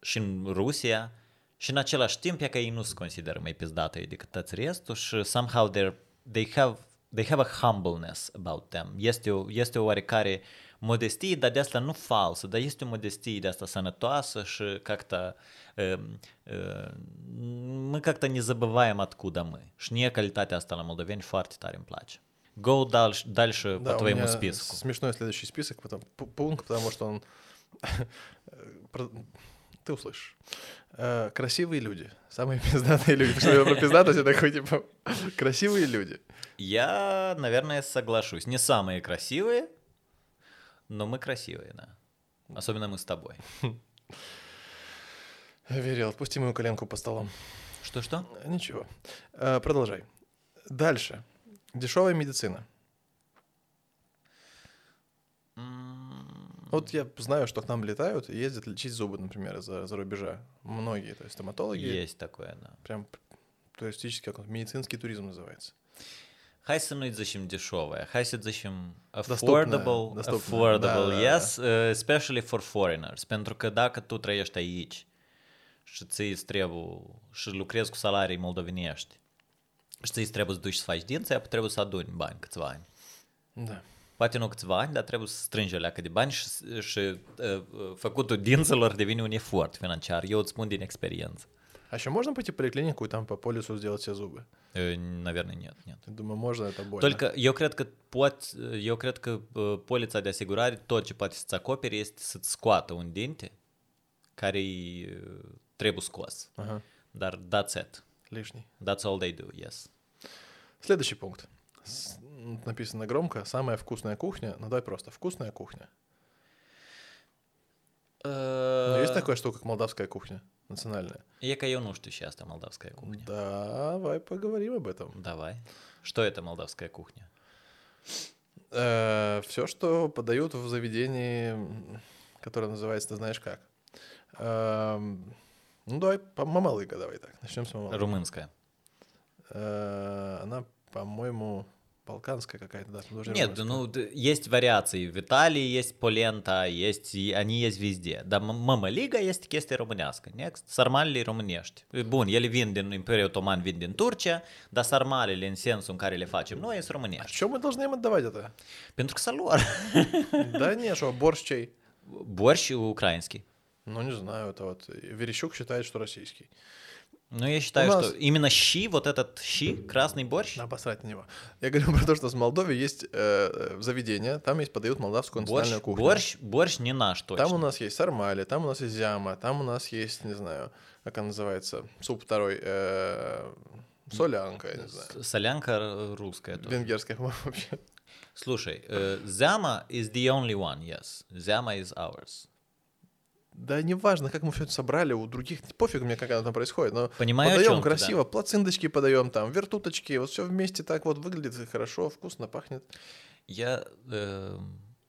și în Rusia, și în același timp, e că ei nu se consideră mai pizdată decât toți restul și somehow they're, they have they have a humbleness about them. Este o, este o oarecare modestie, dar de asta nu falsă, dar este o modestie de asta sănătoasă și как-то мы как-то не забываем откуда мы. Și mie calitatea asta la moldoveni foarte tare îmi place. Go дальше, дальше по Да, у твоему списку. смешной следующий список, потом пункт, потому что он... Ты услышишь. Красивые люди. Самые пиздатые люди. Потому что я про пиздатость, я такой, типа, красивые люди. Я, наверное, соглашусь. Не самые красивые, но мы красивые, да. Особенно мы с тобой. Верил, отпусти мою коленку по столом. Что-что? Ничего. Э, Продолжай. Дальше. Дешевая медицина. Вот я знаю, что к нам летают и ездят лечить зубы, например, из-за за рубежа. Многие, то есть стоматологи. Есть такое, да. Прям туристический, как он, медицинский туризм называется. Hai să nu-i zicem дешевая, hai să zicem Доступная, affordable, доступная, affordable, da, da, yes, uh, especially for foreigners. Pentru că dacă tu trăiești aici și ți îți trebuie, și lucrezi cu salarii moldovenești, și ți îți trebuie să duci să faci dinți, apoi trebuie să aduni bani câțiva ani. Да. Poate nu câțiva ani, dar trebuie să strângi alea de bani și, și uh, uh, făcutul dinților devine un efort financiar. Eu îți spun din experiență. А еще можно пойти в поликлинику и там по полису сделать все зубы? Uh, Наверное, нет, нет. Думаю, можно, это больно. Только eu cred că pot, eu cred că polița de asigurare tot ce poate să-ți acopere este să-ți scoată un dinte care trebuie scos. Ага, Dar that's it. лишний. That's all they do, yes. Следующий пункт. С- Написано громко. Самая вкусная кухня. Ну, давай просто. Вкусная кухня. Uh, Ну, есть такая штука, как молдавская кухня национальная? Că eu nu știu și asta moldavская кухня. Давай поговорим об этом. Давай. Что это молдавская кухня? все, что подают в заведении, которое называется, ты знаешь как. Эм, Ну, давай, по- мамалыга давай так. Начнем с мамалыга. Румынская. Э, Она, по-моему, балканская какая-то, да. Нет, ну есть вариации. В Италии есть полента, есть, они есть везде. Dar mama liga este chestie românească. Next. Sarmalele românești. Bun, ele vin din Imperiul Otoman, vin din Turcia, dar sarmalele în sensul în care le facem noi sunt А что мы должны им отдавать это? Pentru că să lor. Да не, что, борщ чей? Борщ украинский. Ну, не знаю, это вот Верещук считает, что российский. Ну, я считаю, нас- что именно щи, вот этот щи, красный борщ, Да, посрать на него. Я говорю про то, что в Молдове есть э, э, заведение, там есть подают молдавскую борщ, национальную кухню. борщ, борщ не наш точно. Там у нас есть сармали, там у нас есть зяма, там у нас есть, не знаю, как он называется, суп второй, э, солянка, я не знаю. Солянка русская тоже. Венгерская вообще. Слушай, э, Зяма is the only one, yes. Зяма is ours. Да неважно, как мы все это собрали, у других пофиг мне, как оно там происходит, но Понимаю, подаем ты, да. красиво, плациночки подаем там, вертуточки, вот все вместе так вот выглядит хорошо, вкусно пахнет. Я uh,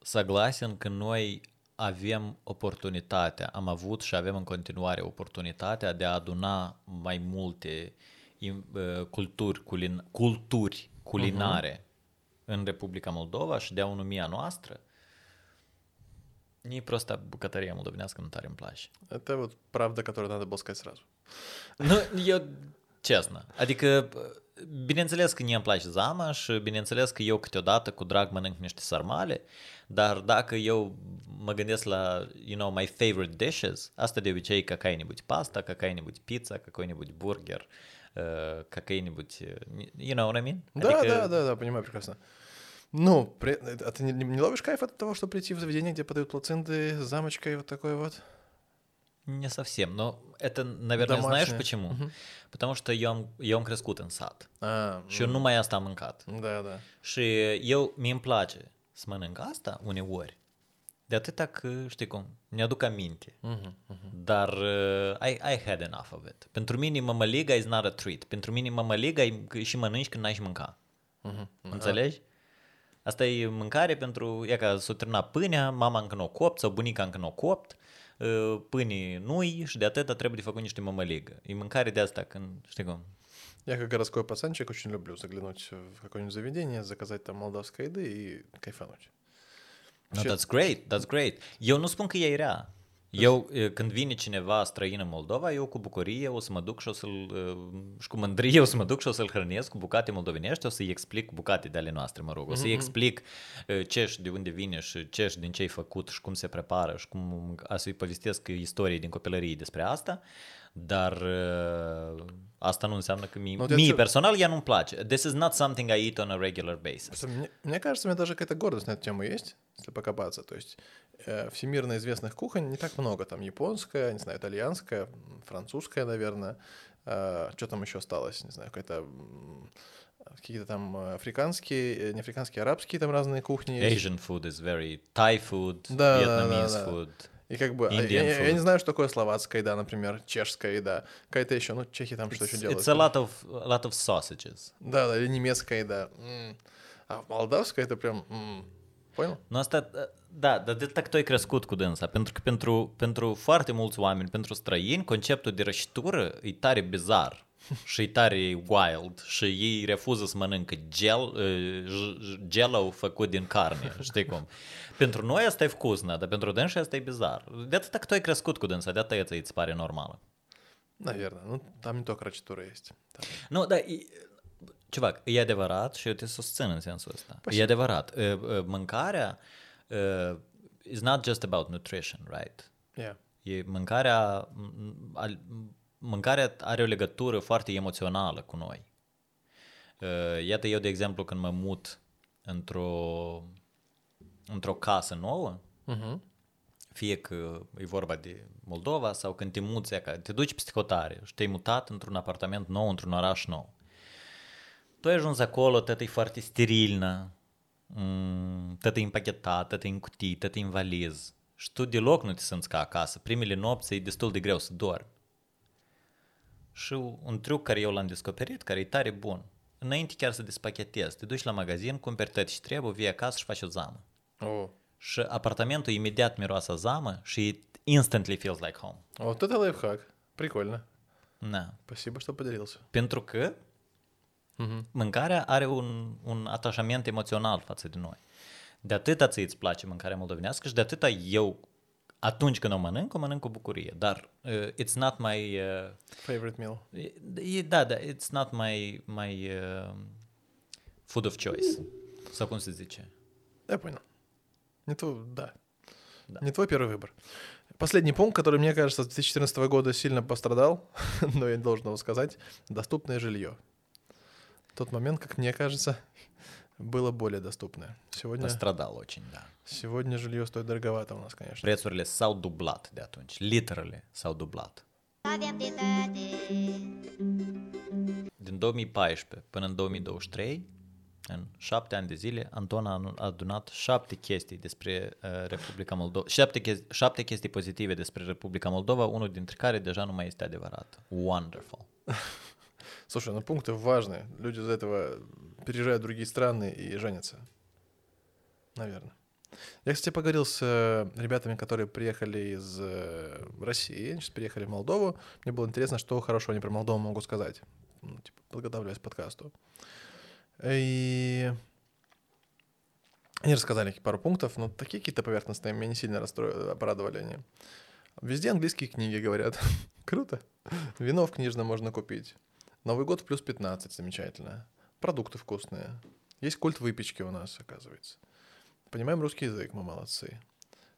согласен că noi avem oportunitatea, am avut și avem în continuare oportunitatea de a aduna mai multe culturi, culin- culturi culinare în Republica Moldova și de a o numi a noastră. Mie просто bucătăria moldovenească nu tare îmi place. Это вот правда, которую надо было сказать сразу. Nu, eu, честно. Adică, bineînțeles că mie îmi place zama și bineînțeles că eu câteodată cu drag mănânc niște sarmale, dar dacă eu mă gândesc la, you know, my favorite dishes, asta de obicei какая-нибудь pasta, какая-нибудь pizza, какой-нибудь бургер, uh, какой-нибудь, uh, you know what I mean? Да, да, да, да, понимаю прекрасно. Ну, при... а ты не, не ловишь кайф от того, что прийти в заведение, где подают плаценты с замочкой вот такой вот? Не совсем, но это, наверное, знаешь Домашнее. почему? Мгм. Потому что crescut în sat А, și eu numai asta am mâncat. Да, да. Și eu, mi îmi place să mănânc asta uneori, de atâta că, știi cum, mi-aduc aminte. Мгм, мгм. Dar uh, I, I had enough of it. Pentru mine mămăliga is not a treat. Pentru mine mămăliga e că și mănânci când n-ai și mânca. Мгм. Înțelegi? Asta e mâncare pentru, e ca s-o termina pâinea, mama încă nu o copt sau bunica încă nu o copt, uh, pâinii nu și de atâta trebuie de făcut niște mămăligă. E mâncare de asta când, știi cum, Я как городской пацанчик очень люблю заглянуть в какое-нибудь заведение, заказать там молдавской еды и кайфануть. No, Ce- that's great, that's great. Eu nu spun că e rea. Eu, e, când vine cineva străin în Moldova, eu cu bucurie o să mă duc și o să-l, e, și cu mândrie o să mă duc și o să-l hrănesc cu bucate moldovenești, o să-i explic bucate de ale noastre, mă rog. O să-i explic e, ce și de unde vine și ce și din ce ai făcut și cum se prepară și cum a să-i povestesc istorie din copilărie despre asta. Dar e, asta nu înseamnă că mie, Nu, de mie ce- personal ea nu-mi place. This is not something I eat on a regular basis. Просто Мне, мне кажется, у меня даже какая-то гордость на эту тему есть, если покопаться. То есть э, всемирно известных кухонь не так много. Там японская, не знаю, итальянская, французская, наверное. что там еще осталось? Не знаю, какая-то какие-то там э, африканские, э, не африканские, арабские там разные кухни. Asian food is very Thai food, Да, да, Vietnamese да, да. food. И как бы, я, Indian я- я food. не знаю, что такое словацкая еда, например, чешская еда, какая-то еще, ну, чехи там что еще It's, делают? it's a lot of a lot of sausages. Да, да, или немецкая еда. А молдавская это прям, понял? Nu asta, da, dar de так tu ai crescut cu dânsa, pentru că pentru, pentru foarte mulți oameni, pentru străini, conceptul de răcitură e tare bizar. și e tare wild și ei refuză să mănâncă gel, uh, j- j- jello făcut din carne, știi cum? Pentru noi asta e вкусно, dar pentru dânsi asta e bizar. De atât că tu ai crescut cu dânsa, de atât îți pare normală. Наверное. Ну, там не только рачитура есть. Там- Nu, dar e, ceva, e adevărat și eu te susțin în sensul ăsta. E adevărat. Uh, uh, Mâncarea uh, it's not just about nutrition, right? Yeah. E mâncarea, mâncarea are o legătură foarte emoțională cu noi. Uh, iată, eu, de exemplu, când mă mut într-o, într-o casă nouă, uh-huh. fie că e vorba de Moldova sau când te muți, te duci psihotare și te-ai mutat într-un apartament nou, într-un oraș nou. Tu ai ajuns acolo, tata e foarte sterilnă, mm, tot e împachetat, tot e în cutii, tot e în valiz. Și tu deloc nu te simți ca acasă. Primele nopți e destul de greu să dormi. Și un truc care eu l-am descoperit, care e tare bun, înainte chiar să despachetezi, te duci la magazin, cumperi tot ce trebuie, vii acasă și faci o zamă. О, Și apartamentul imediat miroase a zamă și it instantly feels like home. вот это лайфхак. Прикольно. Da. Спасибо, что поделился. Pentru că Мгм. mâncarea are un, un atașament emoțional față de noi. De atâta ți îți place mâncarea moldovenească și de atâta eu, atunci când o mănânc, o mănânc cu bucurie. Dar uh, it's not my... Uh, Favorite meal. e, da, da, it's not my, my uh, food of choice. Sau cum se zice? Я понял. Не твой, да. Да. Не твой первый выбор. Последний пункт, который, мне кажется, с 2014 года сильно пострадал, но я не должен его сказать, доступное жилье. В тот момент, как мне кажется, было более доступное. Сегодня, Пострадал очень, da. сегодня жилье стоит дороговато у нас, конечно. Prețurile s-au dublat de atunci. Literally s-au dublat. Avem dreptate. Din 2014 până în 2023, în șapte ani de zile, Anton a anu- a adunat șapte chestii despre uh, Republica Moldova, șapte, chesti- șapte chestii pozitive despre Republica Moldova, unul dintre care deja nu mai este adevărat. Wonderful. Слушай, ну пункты важные. Люди из-за этого переезжают в другие страны и женятся. Наверное. Я, кстати, поговорил с э, ребятами, которые приехали из э, России, сейчас переехали в Молдову. Мне было интересно, что хорошо они про Молдову могут сказать. Ну, типа, подготавливаясь к подкасту. И они рассказали пару пунктов, но такие какие-то поверхностные, меня не сильно расстроили, порадовали они. Везде английские книги говорят. Круто. Вино в книжном можно купить. Новый год в плюс 15, замечательно. Продукты вкусные. Есть культ выпечки у нас, оказывается. Понимаем русский язык, мы молодцы.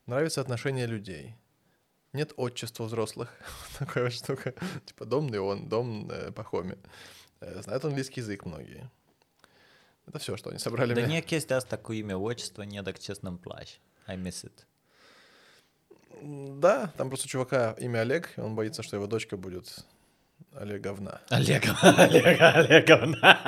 Нравится отношение людей. Нет отчества взрослых. Такая вот штука. Типа дом Неон, дом э, Пахоми. Э, Знают английский язык многие. Это все, что они собрали. Мне. mie chestia asta cu imea отчество не так îmi place. I miss it. Да, там просто чувака имя Олег, и он боится, что его дочка будет Олеговна. Олег, Олег, Олеговна.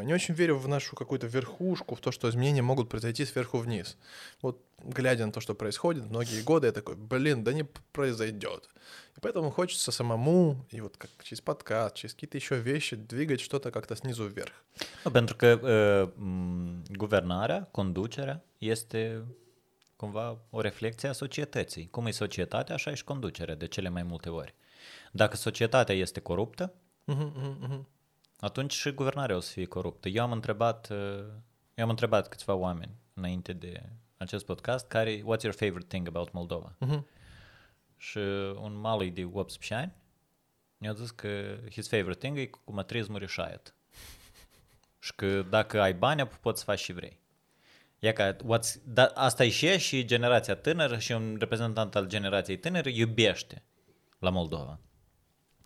Не очень верю в нашу какую-то верхушку, в то, что изменения могут произойти сверху вниз. Вот глядя на то, что происходит многие годы, я такой, блин, да не произойдет. И поэтому хочется самому, и вот как через подкаст, через какие-то еще вещи, двигать что-то как-то снизу вверх. Nu, pentru că uh, guvernarea, conducerea, este cumva o reflecție a societății. Cum e societatea, așa e și conducerea de cele mai multe ori. Dacă societatea este coruptă, uh-huh, uh-huh. atunci și guvernarea o să fie coruptă. Eu am întrebat, uh, eu am întrebat câțiva oameni înainte de acest podcast care what's your favorite thing about Moldova? Uh-huh. Și un malui de 18 ani mi-a zis că his favorite thing e cu mătrizmul rișaiet. și că dacă ai bani, poți să faci și vrei. Ia ca, what's, da, asta e și și generația tânără și un reprezentant al generației tânăre iubește la Moldova.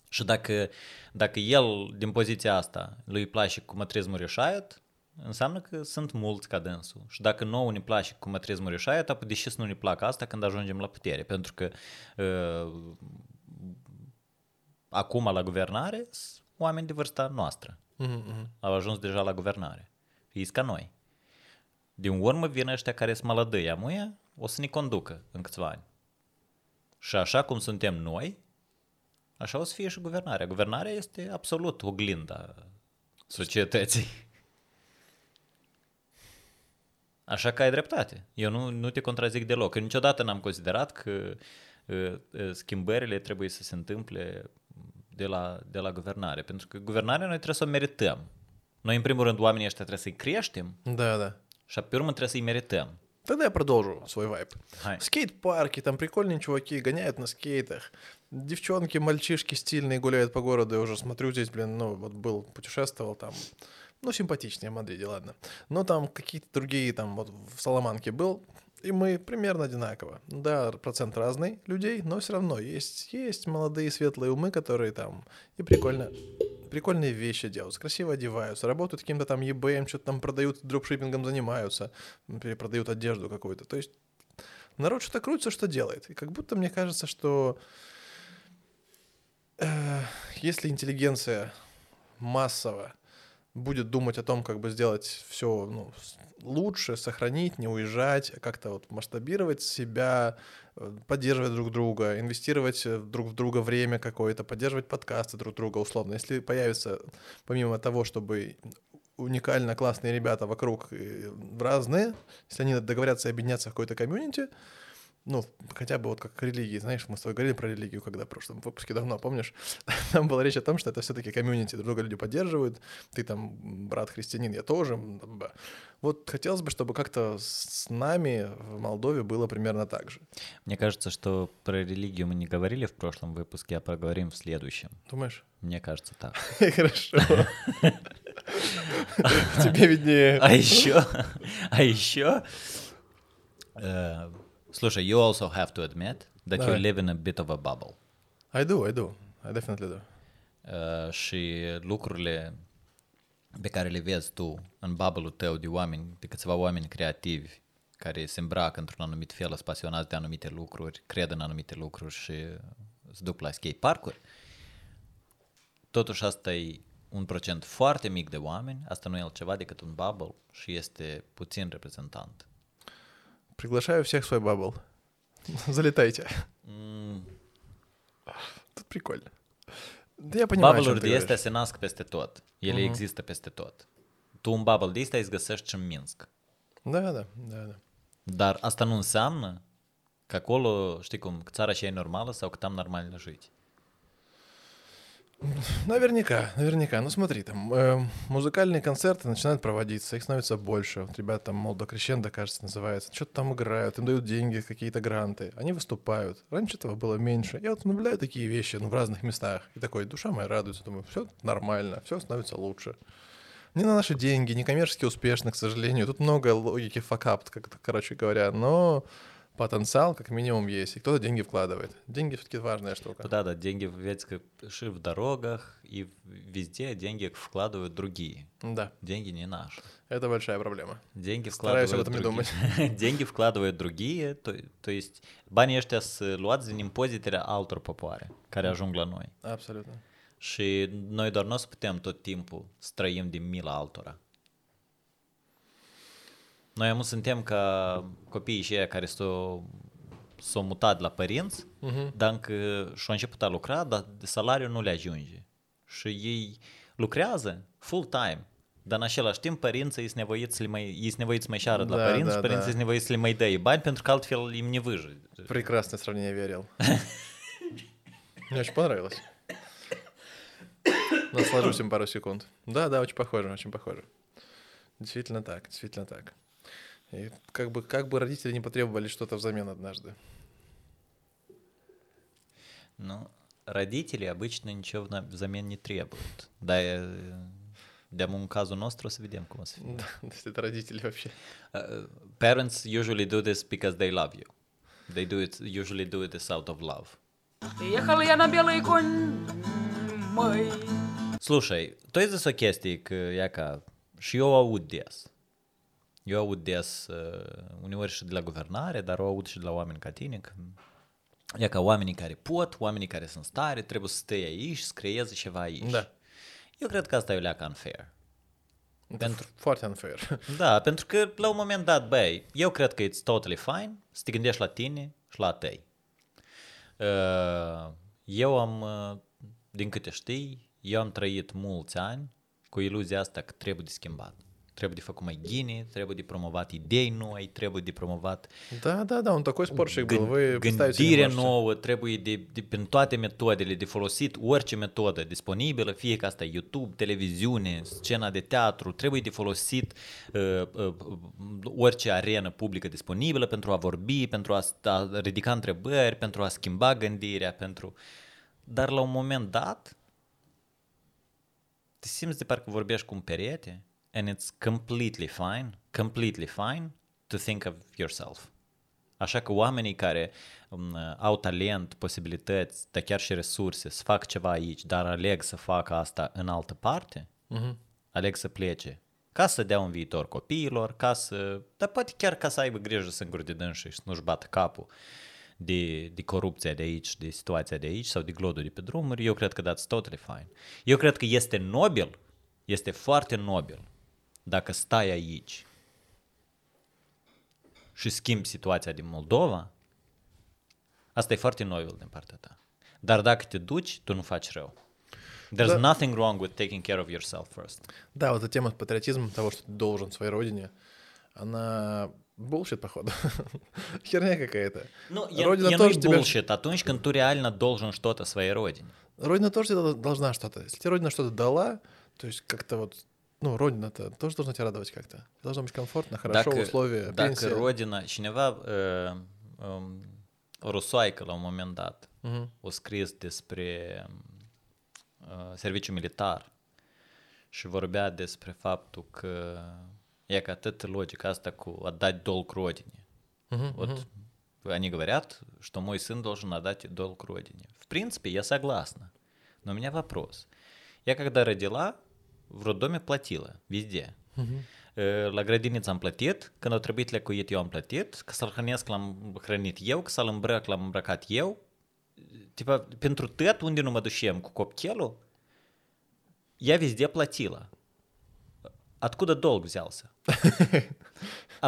Și dacă, dacă el, din poziția asta, lui place cu mătrismul reșaiet, înseamnă că sunt mulți ca dânsul. Și dacă nouă ne place cu mătrismul reșaiet, apoi de ce să nu ne placă asta când ajungem la putere? Pentru că uh, acum la guvernare sunt oameni de vârsta noastră. Mm-hmm. Au ajuns deja la guvernare. Ei ca noi. Din urmă vin ăștia care sunt maladăi amuia, o să ne conducă în câțiva ani. Și așa cum suntem noi, așa o să fie și guvernarea. Guvernarea este absolut oglinda societății. Așa că ai dreptate. Eu nu, nu te contrazic deloc. Eu niciodată n-am considerat că uh, uh schimbările trebuie să se întâmple de la, de la guvernare. Pentru că guvernarea noi trebuie să o merităm. Noi, în primul rând, oamenii ăștia trebuie să-i creștem. Da, da. Urmă trebuie să-i merităm. Тогда я продолжу свой вайп. Хай. Скейт-парки, там прикольные чуваки гоняют на скейтах. Девчонки, мальчишки стильные гуляют по городу. Я уже смотрю здесь, блин, ну, вот был, путешествовал там. Ну, симпатичнее Мадриде, ладно. Но там какие-то другие, там, вот в Соломанке был, и мы примерно одинаково. Да, процент разный людей, но все равно есть, есть молодые светлые умы, которые там и прикольно, прикольные вещи делают, красиво одеваются, работают каким-то там eBay, что-то там продают, дропшиппингом занимаются, перепродают одежду какую-то. То есть народ что-то крутится, что делает. И как будто мне кажется, что э, если интеллигенция массово будет думать о том, как бы сделать все ну, лучше, сохранить, не уезжать, а как-то вот масштабировать себя, э, поддерживать друг друга, инвестировать э, друг в друга время какое-то, поддерживать подкасты друг друга условно. Если появится, помимо того, чтобы уникально классные ребята вокруг э, разные, если они договорятся объединяться в какой-то комьюнити, ну, хотя бы вот как религии, знаешь, мы с тобой говорили про религию, когда в прошлом выпуске давно, помнишь? Там была речь о том, что это все-таки комьюнити, друг друга люди поддерживают, ты там брат христианин, я тоже. Вот хотелось бы, чтобы как-то с нами в Молдове было примерно так же. Мне кажется, что про религию мы не говорили в прошлом выпуске, а поговорим в следующем. Думаешь? Мне кажется так. Хорошо. Тебе виднее. А еще, а еще, э, слушай, you also have to admit that you Давай. live in a bit of a bubble. I do, I do. I definitely do. Uh, și lucrurile pe care le vezi tu în bubble-ul tău de oameni, de câțiva oameni creativi care se îmbracă într-un anumit fel, sunt pasionați de anumite lucruri, cred în anumite lucruri și se duc la skate parkuri. Totuși asta e un procent foarte mic de oameni, asta nu e altceva decât un bubble și este puțin reprezentant. Приглашаю всех в свой бабл. Залетайте. Mm, Тут прикольно. Да я понимаю, о чем Bubble-uri ты de astea говоришь. se nasc peste tot. Ele Mhm. există peste tot. Tu un bubble de astea îți găsești și în Minsk. Да, да, да, да. Dar asta nu înseamnă că acolo, știi cum, că țara și e normală sau că там нормально жить. Наверняка, наверняка. Ну смотри, там э, музыкальные концерты начинают проводиться, их становится больше. Вот ребята там Молдо Крещендо, кажется, называется. Что-то там играют, им дают деньги, какие-то гранты. Они выступают. Раньше этого было меньше. Я вот наблюдаю такие вещи ну, в разных местах. И такой, душа моя радуется. Думаю, все нормально, все становится лучше. Не на наши деньги, не коммерчески успешно, к сожалению. Тут много логики факап, как короче говоря. Но потенциал как минимум есть. И кто-то деньги вкладывает. Деньги все-таки важная штука. Да, да, деньги ведь и в дорогах, и везде деньги вкладывают другие. Да, Деньги не наши. это большая проблема. Деньги Стараюсь вкладывают об этом не другие. Деньги вкладывают другие, то, то есть ăștia sunt luați impozitele altor popoare care ajung la noi. Абсолютно. Și noi doar nu o să putem tot timpul să trăim din mila altora. Noi am suntem ca copiii și care s-au, s-au mutat la părinți, Мгм. dar încă și-au început a lucra, dar de salariu nu le ajunge. Și ei lucrează full-time, dar în același timp părinții sunt nevoiți să le mai, ei sunt nevoiți să mai șară de la Da, părinți da, și părinții da. sunt nevoiți să le mai dea bani pentru că altfel им не выжить. Прекрасное сравнение, верил. Мне очень понравилось. Наслажусь им пару секунд. Да, да, очень похоже, очень похоже. Действительно так, действительно так. И как бы, как бы родители не потребовали что-то взамен однажды. Ну, родители обычно ничего взамен не требуют. Да, de în cazul nostru să vedem cum o să fie. Да, то есть это родители вообще. Uh, parents usually do this because they love you. They do it usually do it this out of love. Ехал я на белый конь, мой. Слушай, tu ai zis o chestie că ea ca și eu o aud des. Eu aud des, uh, uneori și de la guvernare, dar o aud și de la oameni ca tine, că e ca oamenii care pot, oamenii care sunt stare, trebuie să stea aici, să creeze ceva aici. Da. Eu cred că asta e o leacă unfair. Pentru... Foarte unfair. Da, pentru că la un moment dat, băi, eu cred că it's totally fine să te gândești la tine și la tăi. Uh, eu am, uh, din câte știi, eu am trăit mulți ani cu iluzia asta că trebuie de schimbat. Trebuie de făcut mai gine, trebuie de promovat idei noi, trebuie de promovat Да, да, да, он такой спорщик был. Вы представить себе не gândire можете. nouă, trebuie de, de, prin toate metodele, de folosit orice metodă disponibilă, fie că asta e YouTube, televiziune, scena de teatru, trebuie de folosit uh, uh, orice arenă publică disponibilă pentru a vorbi, pentru a, a ridica întrebări, pentru a schimba gândirea, pentru... Dar la un moment dat, te simți de parcă vorbești cu un perete and it's completely fine, completely fine to think of yourself. Așa că oamenii care um, au talent, posibilități, dar chiar și resurse să fac ceva aici, dar aleg să facă asta în altă parte, uh-huh. aleg să plece ca să dea un viitor copiilor, ca să, dar poate chiar ca să aibă grijă să de dânsi și să nu-și bată capul de, de corupția de aici, de situația de aici sau de glodul de pe drumuri, eu cred că that's totally fine. Eu cred că este nobil, este foarte nobil dacă stai aici și schimbi situația din Moldova, asta e foarte nobil din partea ta. Dar dacă te duci, tu nu faci rău. There's Da. nothing wrong with taking care of yourself first. Да, вот эта тема патриотизма, того, что ты должен своей родине, она bullshit, походу. Херня какая-то. Ну, я, Родина я тоже тебя- bullshit, atunci când tu реально должен что-то своей родине. Родина тоже тебе должна что-то. Если тебе Родина что-то дала, то есть как-то вот, ну, Родина-то тоже должна тебя радовать как-то. Должно быть комфортно, хорошо, Dacă, условия, dacă пенсия. rodina, cineva, uh, um, o rusoaică la un moment dat, Мгм. o scris despre uh, serviciu militar și vorbea despre faptul că e că atât logica asta cu a dat dolg родине. Мгм, Вот они говорят, что мой сын должен отдать долг родине. В принципе, я согласна. Но у меня вопрос. Я когда родила, в роддоме платила везде. Э, La grădiniță am plătit, când au trebuit lecuit eu am plătit, că să-l hrănesc l-am hrănit eu, că să-l îmbrăc l-am îmbrăcat eu. Типа, pentru tot unde nu mă dușem cu copchelul, я везде платила. Откуда долг взялся?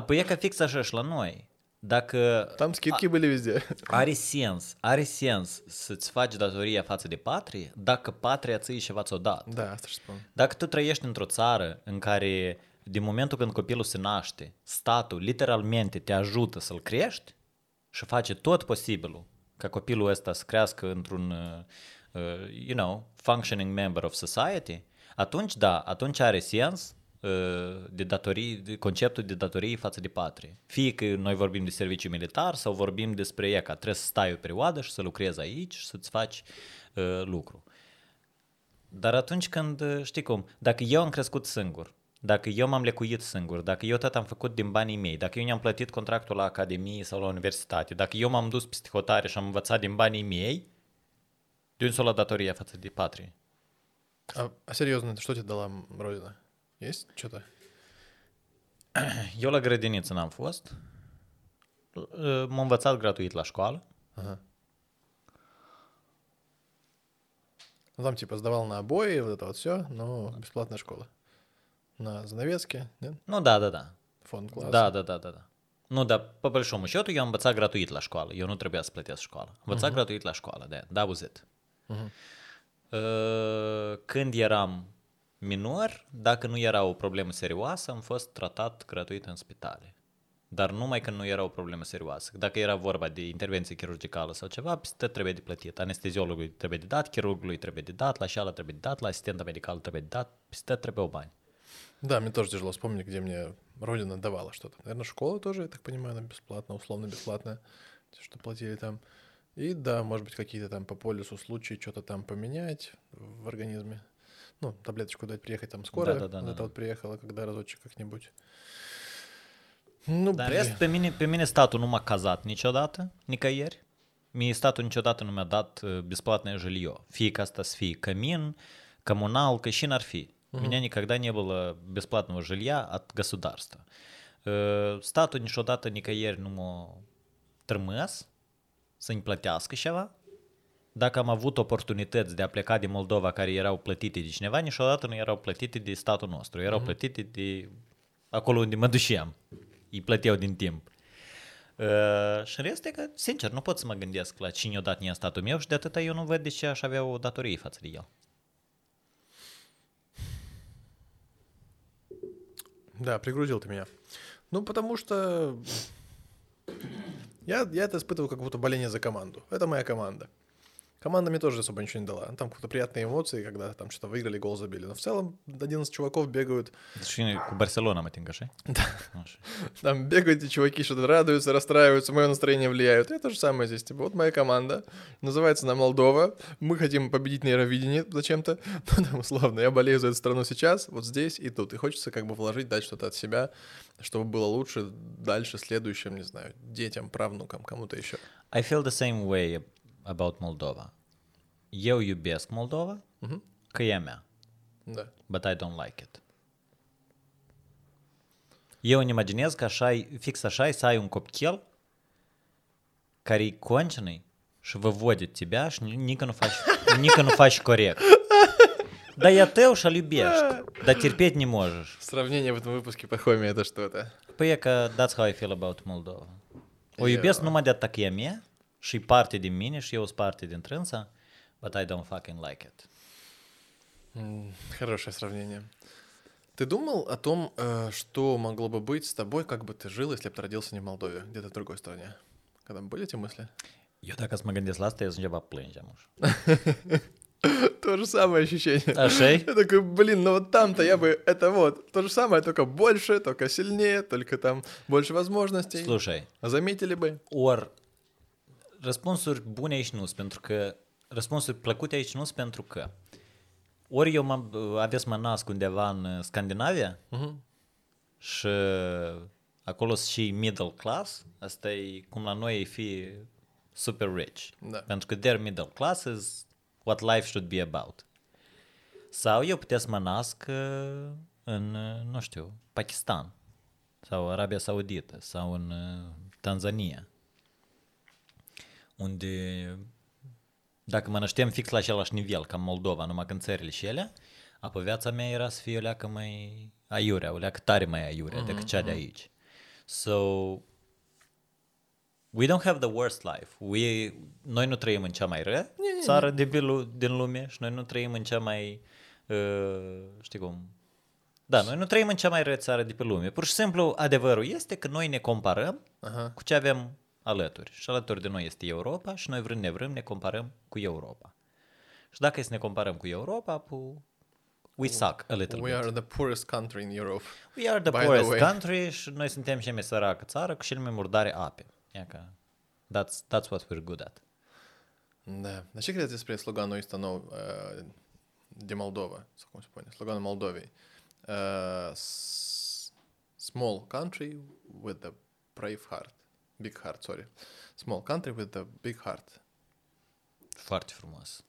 E ca fix așa și la noi. Dacă Там скидки были везде. are sens, are sens să-ți faci datoria față de patrie, dacă patria ți ceva ți-o dat. Да, asta și spun. Dacă tu trăiești într-o țară în care, din momentul când copilul se naște, statul literalmente te ajută să-l crești și face tot posibilul ca copilul ăsta să crească într-un, uh, uh, you know, functioning member of society, atunci da, atunci are sens uh, de datorii, de conceptul de datorii față de patrie. Fie că noi vorbim de serviciu militar sau vorbim despre ea, că trebuie să stai o perioadă și să lucrezi aici și să-ți faci uh, lucru. Dar atunci când, uh, știi cum, dacă eu am crescut singur, dacă eu m-am lecuit singur, dacă eu tot am făcut din banii mei, dacă eu mi-am plătit contractul la academie sau la universitate, dacă eu m-am dus peste hotare și am învățat din banii mei, de unde s-o la datoria față de patrie? А, а серьезно, что тебе дала м, Родина? Есть что-то? Eu la grădiniță n-am fost, Uh, m-am învățat gratuit la școală, Ага. Ну, там типа сдавал на обои, вот это вот все, но бесплатная школа. На занавеске, нет? nu, da, da, da, Фонд класса. da, da, da, da, da. Nu, dar pe большому счету eu am învățat gratuit la școală. Eu nu trebuia să plătesc școală. Am învățat uh-huh. gratuit la școală, de that was it. Мгм. Uh, Când eram minor, dacă nu era o problemă serioasă, am fost tratat gratuit în spitale. Dar numai când nu era o problemă serioasă. Dacă era vorba de intervenție chirurgicală sau ceva, peste trebuie de plătit. Anesteziologului trebuie de dat, chirurgului trebuie de dat, la șeală trebuie de dat, la asistenta medicală trebuie de dat, peste trebuie bani. Да, мне тоже тяжело вспомнить, где мне Родина давала что-то. Наверное, школа тоже, я так понимаю, она бесплатная, условно бесплатная, что платили там. И да, может быть, какие-то там по полюсу случаи что-то там поменять в организме. Ну, таблеточку дать, приехать там скоро. Да-да-да, вот да. это вот приехала, когда разочек как-нибудь. Ну, Dar блин. rest, pe mine, pe mine statul nu m-a cazat niciodată, nicăieri. Mie statul niciodată nu mi-a dat uh, бесплатное жилье. Fie că asta să fie cămin, коммуналка, și n-ar fi. У меня никогда не было бесплатного жилья от государства. Uh, Statul niciodată nicăieri nu m-a trămăs să-mi plătească ceva. Dacă am avut oportunități de a pleca din Moldova care erau plătite de cineva, niciodată nu erau plătite de statul nostru. Erau plătite de acolo unde mă dușeam. Îi plăteau din timp. Uh, și în rest e că, sincer, nu pot să mă gândesc la cine o dat mie statul meu și de atâta eu nu văd de ce aș avea o datorie față de el. Да, пригрузил ты меня. Ну, потому что я, я это испытываю как будто боление за команду. Это моя команда. Команда мне тоже особо ничего не дала. Там какие-то приятные эмоции, когда там что-то выиграли, гол забили. Но в целом 11 чуваков бегают, mă ating, așa? Da. Așa. там бегают эти чуваки, что-то радуются, расстраиваются, мое настроение влияют. Это то же самое здесь. Типа, вот моя команда, называется она Молдова, мы хотим победить на Евровидении зачем-то. Ну, там, условно, я болею за эту страну сейчас, вот здесь и тут. И хочется как бы вложить, дать что-то от себя, чтобы было лучше дальше, следующим, не знаю, детям, правнукам, кому-то еще. I feel the same way about Moldova. Eu iubesc Moldova, Мгм. că e a mea, Да. but I don't like it. Eu îmi imaginez că așa, e- fix așa e să ai un copil care e конченый și vă văd тебя și ni- nică nu faci, nică nu faci corect. Да я tău și-l iubești, dar терпеть не можешь. Сравнение в этом выпуске Пахоми это что-то. E că that's how I feel about Moldova. O iubesc numai de atât că e mea și parte din mine și eu sunt parte din trânsa, but I don't fucking like it. Хорошее сравнение. Ты думал о том, э, что могло бы быть с тобой, как бы ты жил, если бы ты родился не в Молдове, где-то в другой стране? Когда были эти мысли? Eu dacă mă gândesc la asta, eu plânge, muș. То же самое ощущение. Așa e? Я такой, блин, ну вот там-то я бы, это вот, то же самое, только больше, только сильнее, только там больше возможностей. Слушай, А заметили бы? ori răspunsuri bune aici nu pentru că răspunsuri plăcute aici nu pentru că ori eu m-am, să mă nasc undeva în Scandinavia uh-huh. și acolo sunt și middle class, asta e cum la noi e fi super rich. Da. Pentru că their middle class is what life should be about. Sau eu putea să mă nasc uh, în, uh, nu știu, Pakistan sau Arabia Saudită sau în uh, Tanzania unde dacă mă nășteam fix la același nivel, ca Moldova, numai când țările și ele, apă viața mea era să fie o leacă mai aiurea, o leacă tare mai aiurea uh-huh, decât cea uh-huh. de aici. So, we don't have the worst life. We, noi nu trăim în cea mai ră țară de bilu, din lume și noi nu trăim în cea mai, uh, știi cum, da, noi nu trăim în cea mai ră țară de pe lume. Pur și simplu, adevărul este că noi ne comparăm uh-huh. cu ce avem alături. Și alături de noi este Europa și noi vrând nevrând ne comparăm cu Europa. Și dacă e să ne comparăm cu Europa, pu- we suck a little we bit. are the poorest country in Europe. We are the By poorest the way. country și noi suntem cea mai săracă țară cu cel mai murdare ape. Ia that's, that's what we're good at. Da. Dar ce credeți despre sloganul ăsta nou uh, de Moldova? Sau cum se spune? Sloganul Moldovei. Uh, small country with a brave heart. Big heart, sorry. Small country with a big heart. Foarte frumos.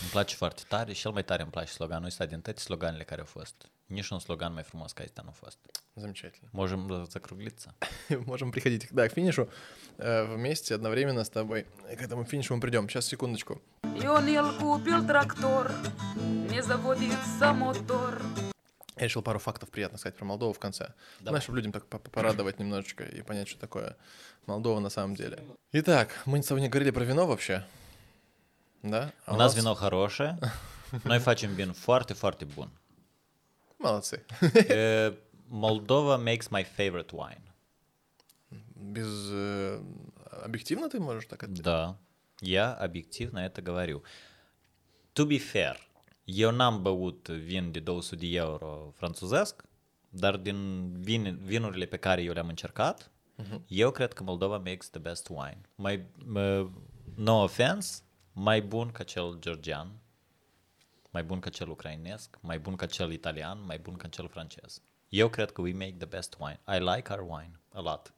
Îmi place foarte tare și cel mai tare îmi place sloganul ăsta din toate sloganele care au fost. Nici un slogan mai frumos ca ăsta nu a fost. Замечательно. Можем э, закруглиться. Можем приходить, да, к финишу э, вместе одновременно с тобой. К этому финишу мы придем. Сейчас, секундочку. И он купил трактор, не заводится мотор. Я решил пару фактов приятно сказать про Молдову в конце. Знаешь, чтобы людям так по- порадовать немножечко и понять, что такое Молдова на самом деле. Итак, мы с тобой не говорили про вино вообще. Да? А У нас вино хорошее. Noi facem vin foarte, foarte bun. Молодцы. Uh, Moldova makes my favorite wine. Без... э, Объективно ты можешь так ответить? Да, я объективно это говорю. To be fair, eu n-am băut vin de 200 de euro franțuzesc, dar din vin, vinurile pe care eu le-am încercat, eu cred că Moldova makes the best wine. Mai, uh, no offense, mai bun ca cel georgian, mai bun ca cel ucrainesc, mai bun ca cel italian, mai bun ca cel francez. Eu cred că we make the best wine. I like our wine a lot.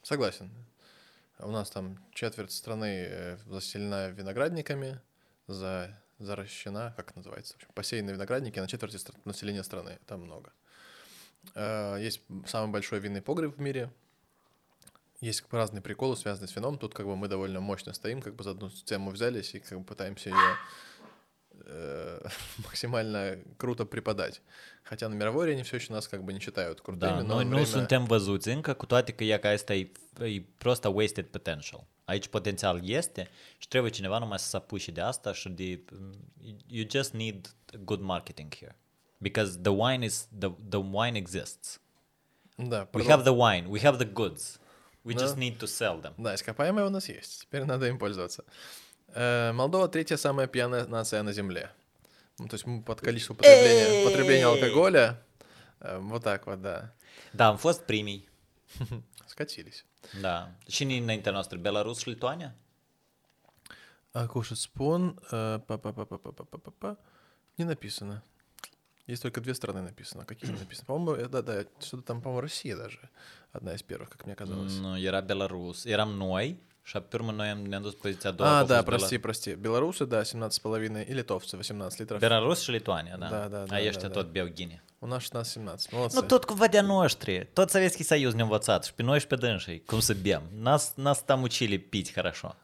Согласен. У нас там четверть страны э, заселена виноградниками, за, заращена, как называется, в общем, посеяны виноградники на четверти населения страны. Там много. Э, Есть самый большой винный погреб в мире. Есть разные приколы, связанные с вином. Тут как бы мы довольно мощно стоим, как бы за одну тему взялись и как бы pătaемся ее э, максимально круто преподать. Хотя на мировой арене все еще нас как бы не считают крутыми, Da, но noi nu время- suntem văzuți încă, cu toate că ea ca asta e, e prost a wasted potential. Aici potențial este și trebuie cineva numai să se apuce de asta și de... You just need good marketing here. Because the wine is the the wine exists. Да, We have the wine, we have the goods. We Да. just need to sell them. Да, ископаемые у нас есть. Теперь надо им пользоваться. Э, Молдова третья самая пьяная нация на Земле. Ну, то есть мы под количество потребления, потребления алкоголя. э, вот так вот, да. Da, am fost primii. Скатились. Da. E înaintea noastră? Belarus și Lituania? А кушать спон... э, па-па-па-па-па-па-па-па. Не написано. Есть только две страны написано. Какие написано? По-моему, э, да, да, что-то там, по-моему, Россия даже. Одна из первых, как мне казалось. Nu, era Belarus. Eram noi și pe urmă noi am, ne-am dus poziția a doua. А, да. Белорусы, да, 17,5. И литовцы, 18 литров. Belarus și Lituania, da. Da, da, da, A ăștia da, tot beau ghine. У нас 16-17. Молодцы. Nu tot cumva de-a noștri. Tot Советский Союз ne-a învățat și pe noi și pe dânsii cum să bem. Нас, нас там учили пить хорошо.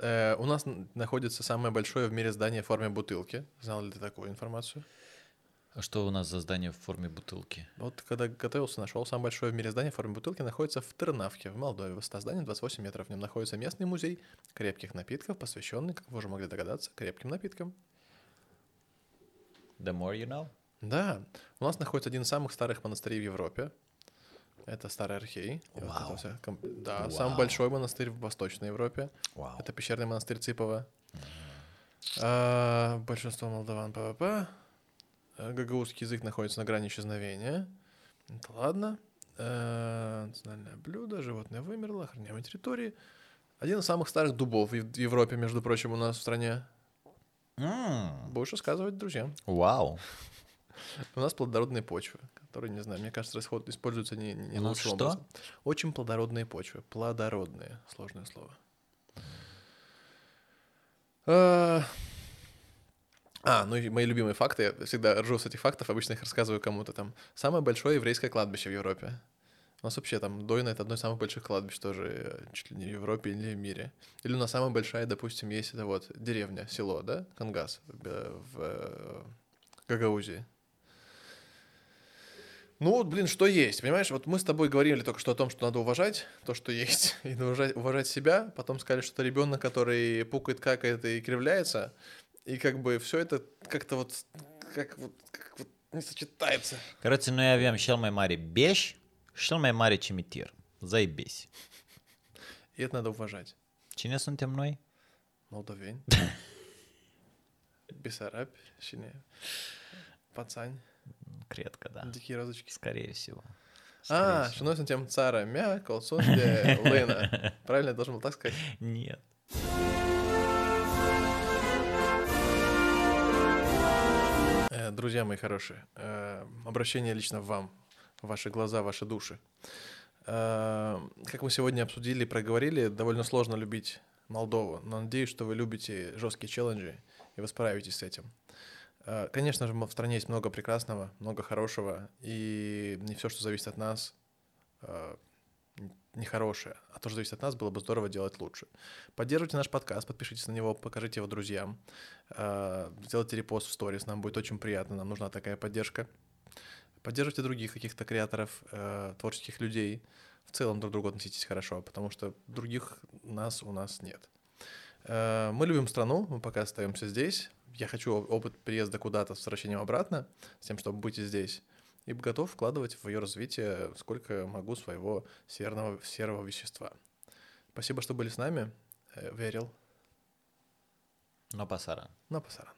Э, у нас находится самое большое в мире здание в форме бутылки. Знал ли ты такую информацию? А что у нас за здание в форме бутылки? Вот когда готовился, нашел самое большое в мире здание в форме бутылки, находится в Тернавке, в Молдове. Высота здания 28 метров. В нем находится местный музей крепких напитков, посвященный, как вы уже могли догадаться, крепким напиткам. The more you know? Да, у нас находится один из самых старых монастырей в Европе. Это Старый Архей. И вот это Вау. всё ком- Да, Вау. самый большой монастырь в Восточной Европе. Вау. Это пещерный монастырь Цыпова. А, большинство молдаван ПВП. А, Гагаузский язык находится на грани исчезновения. Это ладно. А, национальное блюдо, животное вымерло, охраняемые территории. Один из самых старых дубов в Ев- в Европе, между прочим, у нас в стране. М, Будешь рассказывать друзьям. Вау. У нас плодородные почвы, которые, не знаю, мне кажется, расход используются не, не У нас лучшим что? образом. Очень плодородные почвы. Плодородные. Сложное слово. А, ну и мои любимые факты. Я всегда ржу с этих фактов, обычно их рассказываю кому-то там. Самое большое еврейское кладбище в Европе. У нас вообще там Дойна — это одно из самых больших кладбищ тоже э, чуть ли не в Европе или в мире. Или у нас самая большая, допустим, есть это вот деревня, село, да, Кангас в, Бе- в э, Гагаузии. Ну вот, блин, что есть, понимаешь? Вот мы с тобой говорили только что о том, что надо уважать то, что есть, и уважать, уважать себя. Потом сказали, что это ребенок, который пукает, какает и кривляется. И как бы все это как-то вот, как вот, как вот не сочетается. Короче, noi avem cel mai mare beș și cel mai mare cimitir. Заебись. И это надо уважать. Cine suntem noi? Молдовень. Бессараб, Щене. Пацань. Cred că da. Дикие розочки. Скорее всего. А, Скорее что носим тем цара мя, колцун де лына. Правильно, я должен был так сказать? всего. Нет. Друзья мои хорошие, э, обращение лично вам, ваши глаза, ваши души. Э, Как мы сегодня обсудили и проговорили, довольно сложно любить Молдову, но надеюсь, что вы любите жесткие челленджи, и вы справитесь с этим. Э, Конечно же, в стране есть много прекрасного, много хорошего, и не все, что зависит от нас, э, нехорошее, а то, что зависит от нас, было бы здорово делать лучше. Поддерживайте наш подкаст, подпишитесь на него, покажите его друзьям, э, сделайте репост в сторис, нам будет очень приятно, нам нужна такая поддержка. Поддерживайте других каких-то креаторов, э, творческих людей. В целом друг к другу относитесь хорошо, потому что других нас у нас нет. Э, Мы любим страну, мы пока остаемся здесь. Я хочу опыт переезда куда-то с возвращением обратно, с тем, чтобы быть здесь. И готов вкладывать в ее развитие сколько могу своего серного, серого вещества. Спасибо, что были с нами. Э, Верил. No pasará. На пасаран.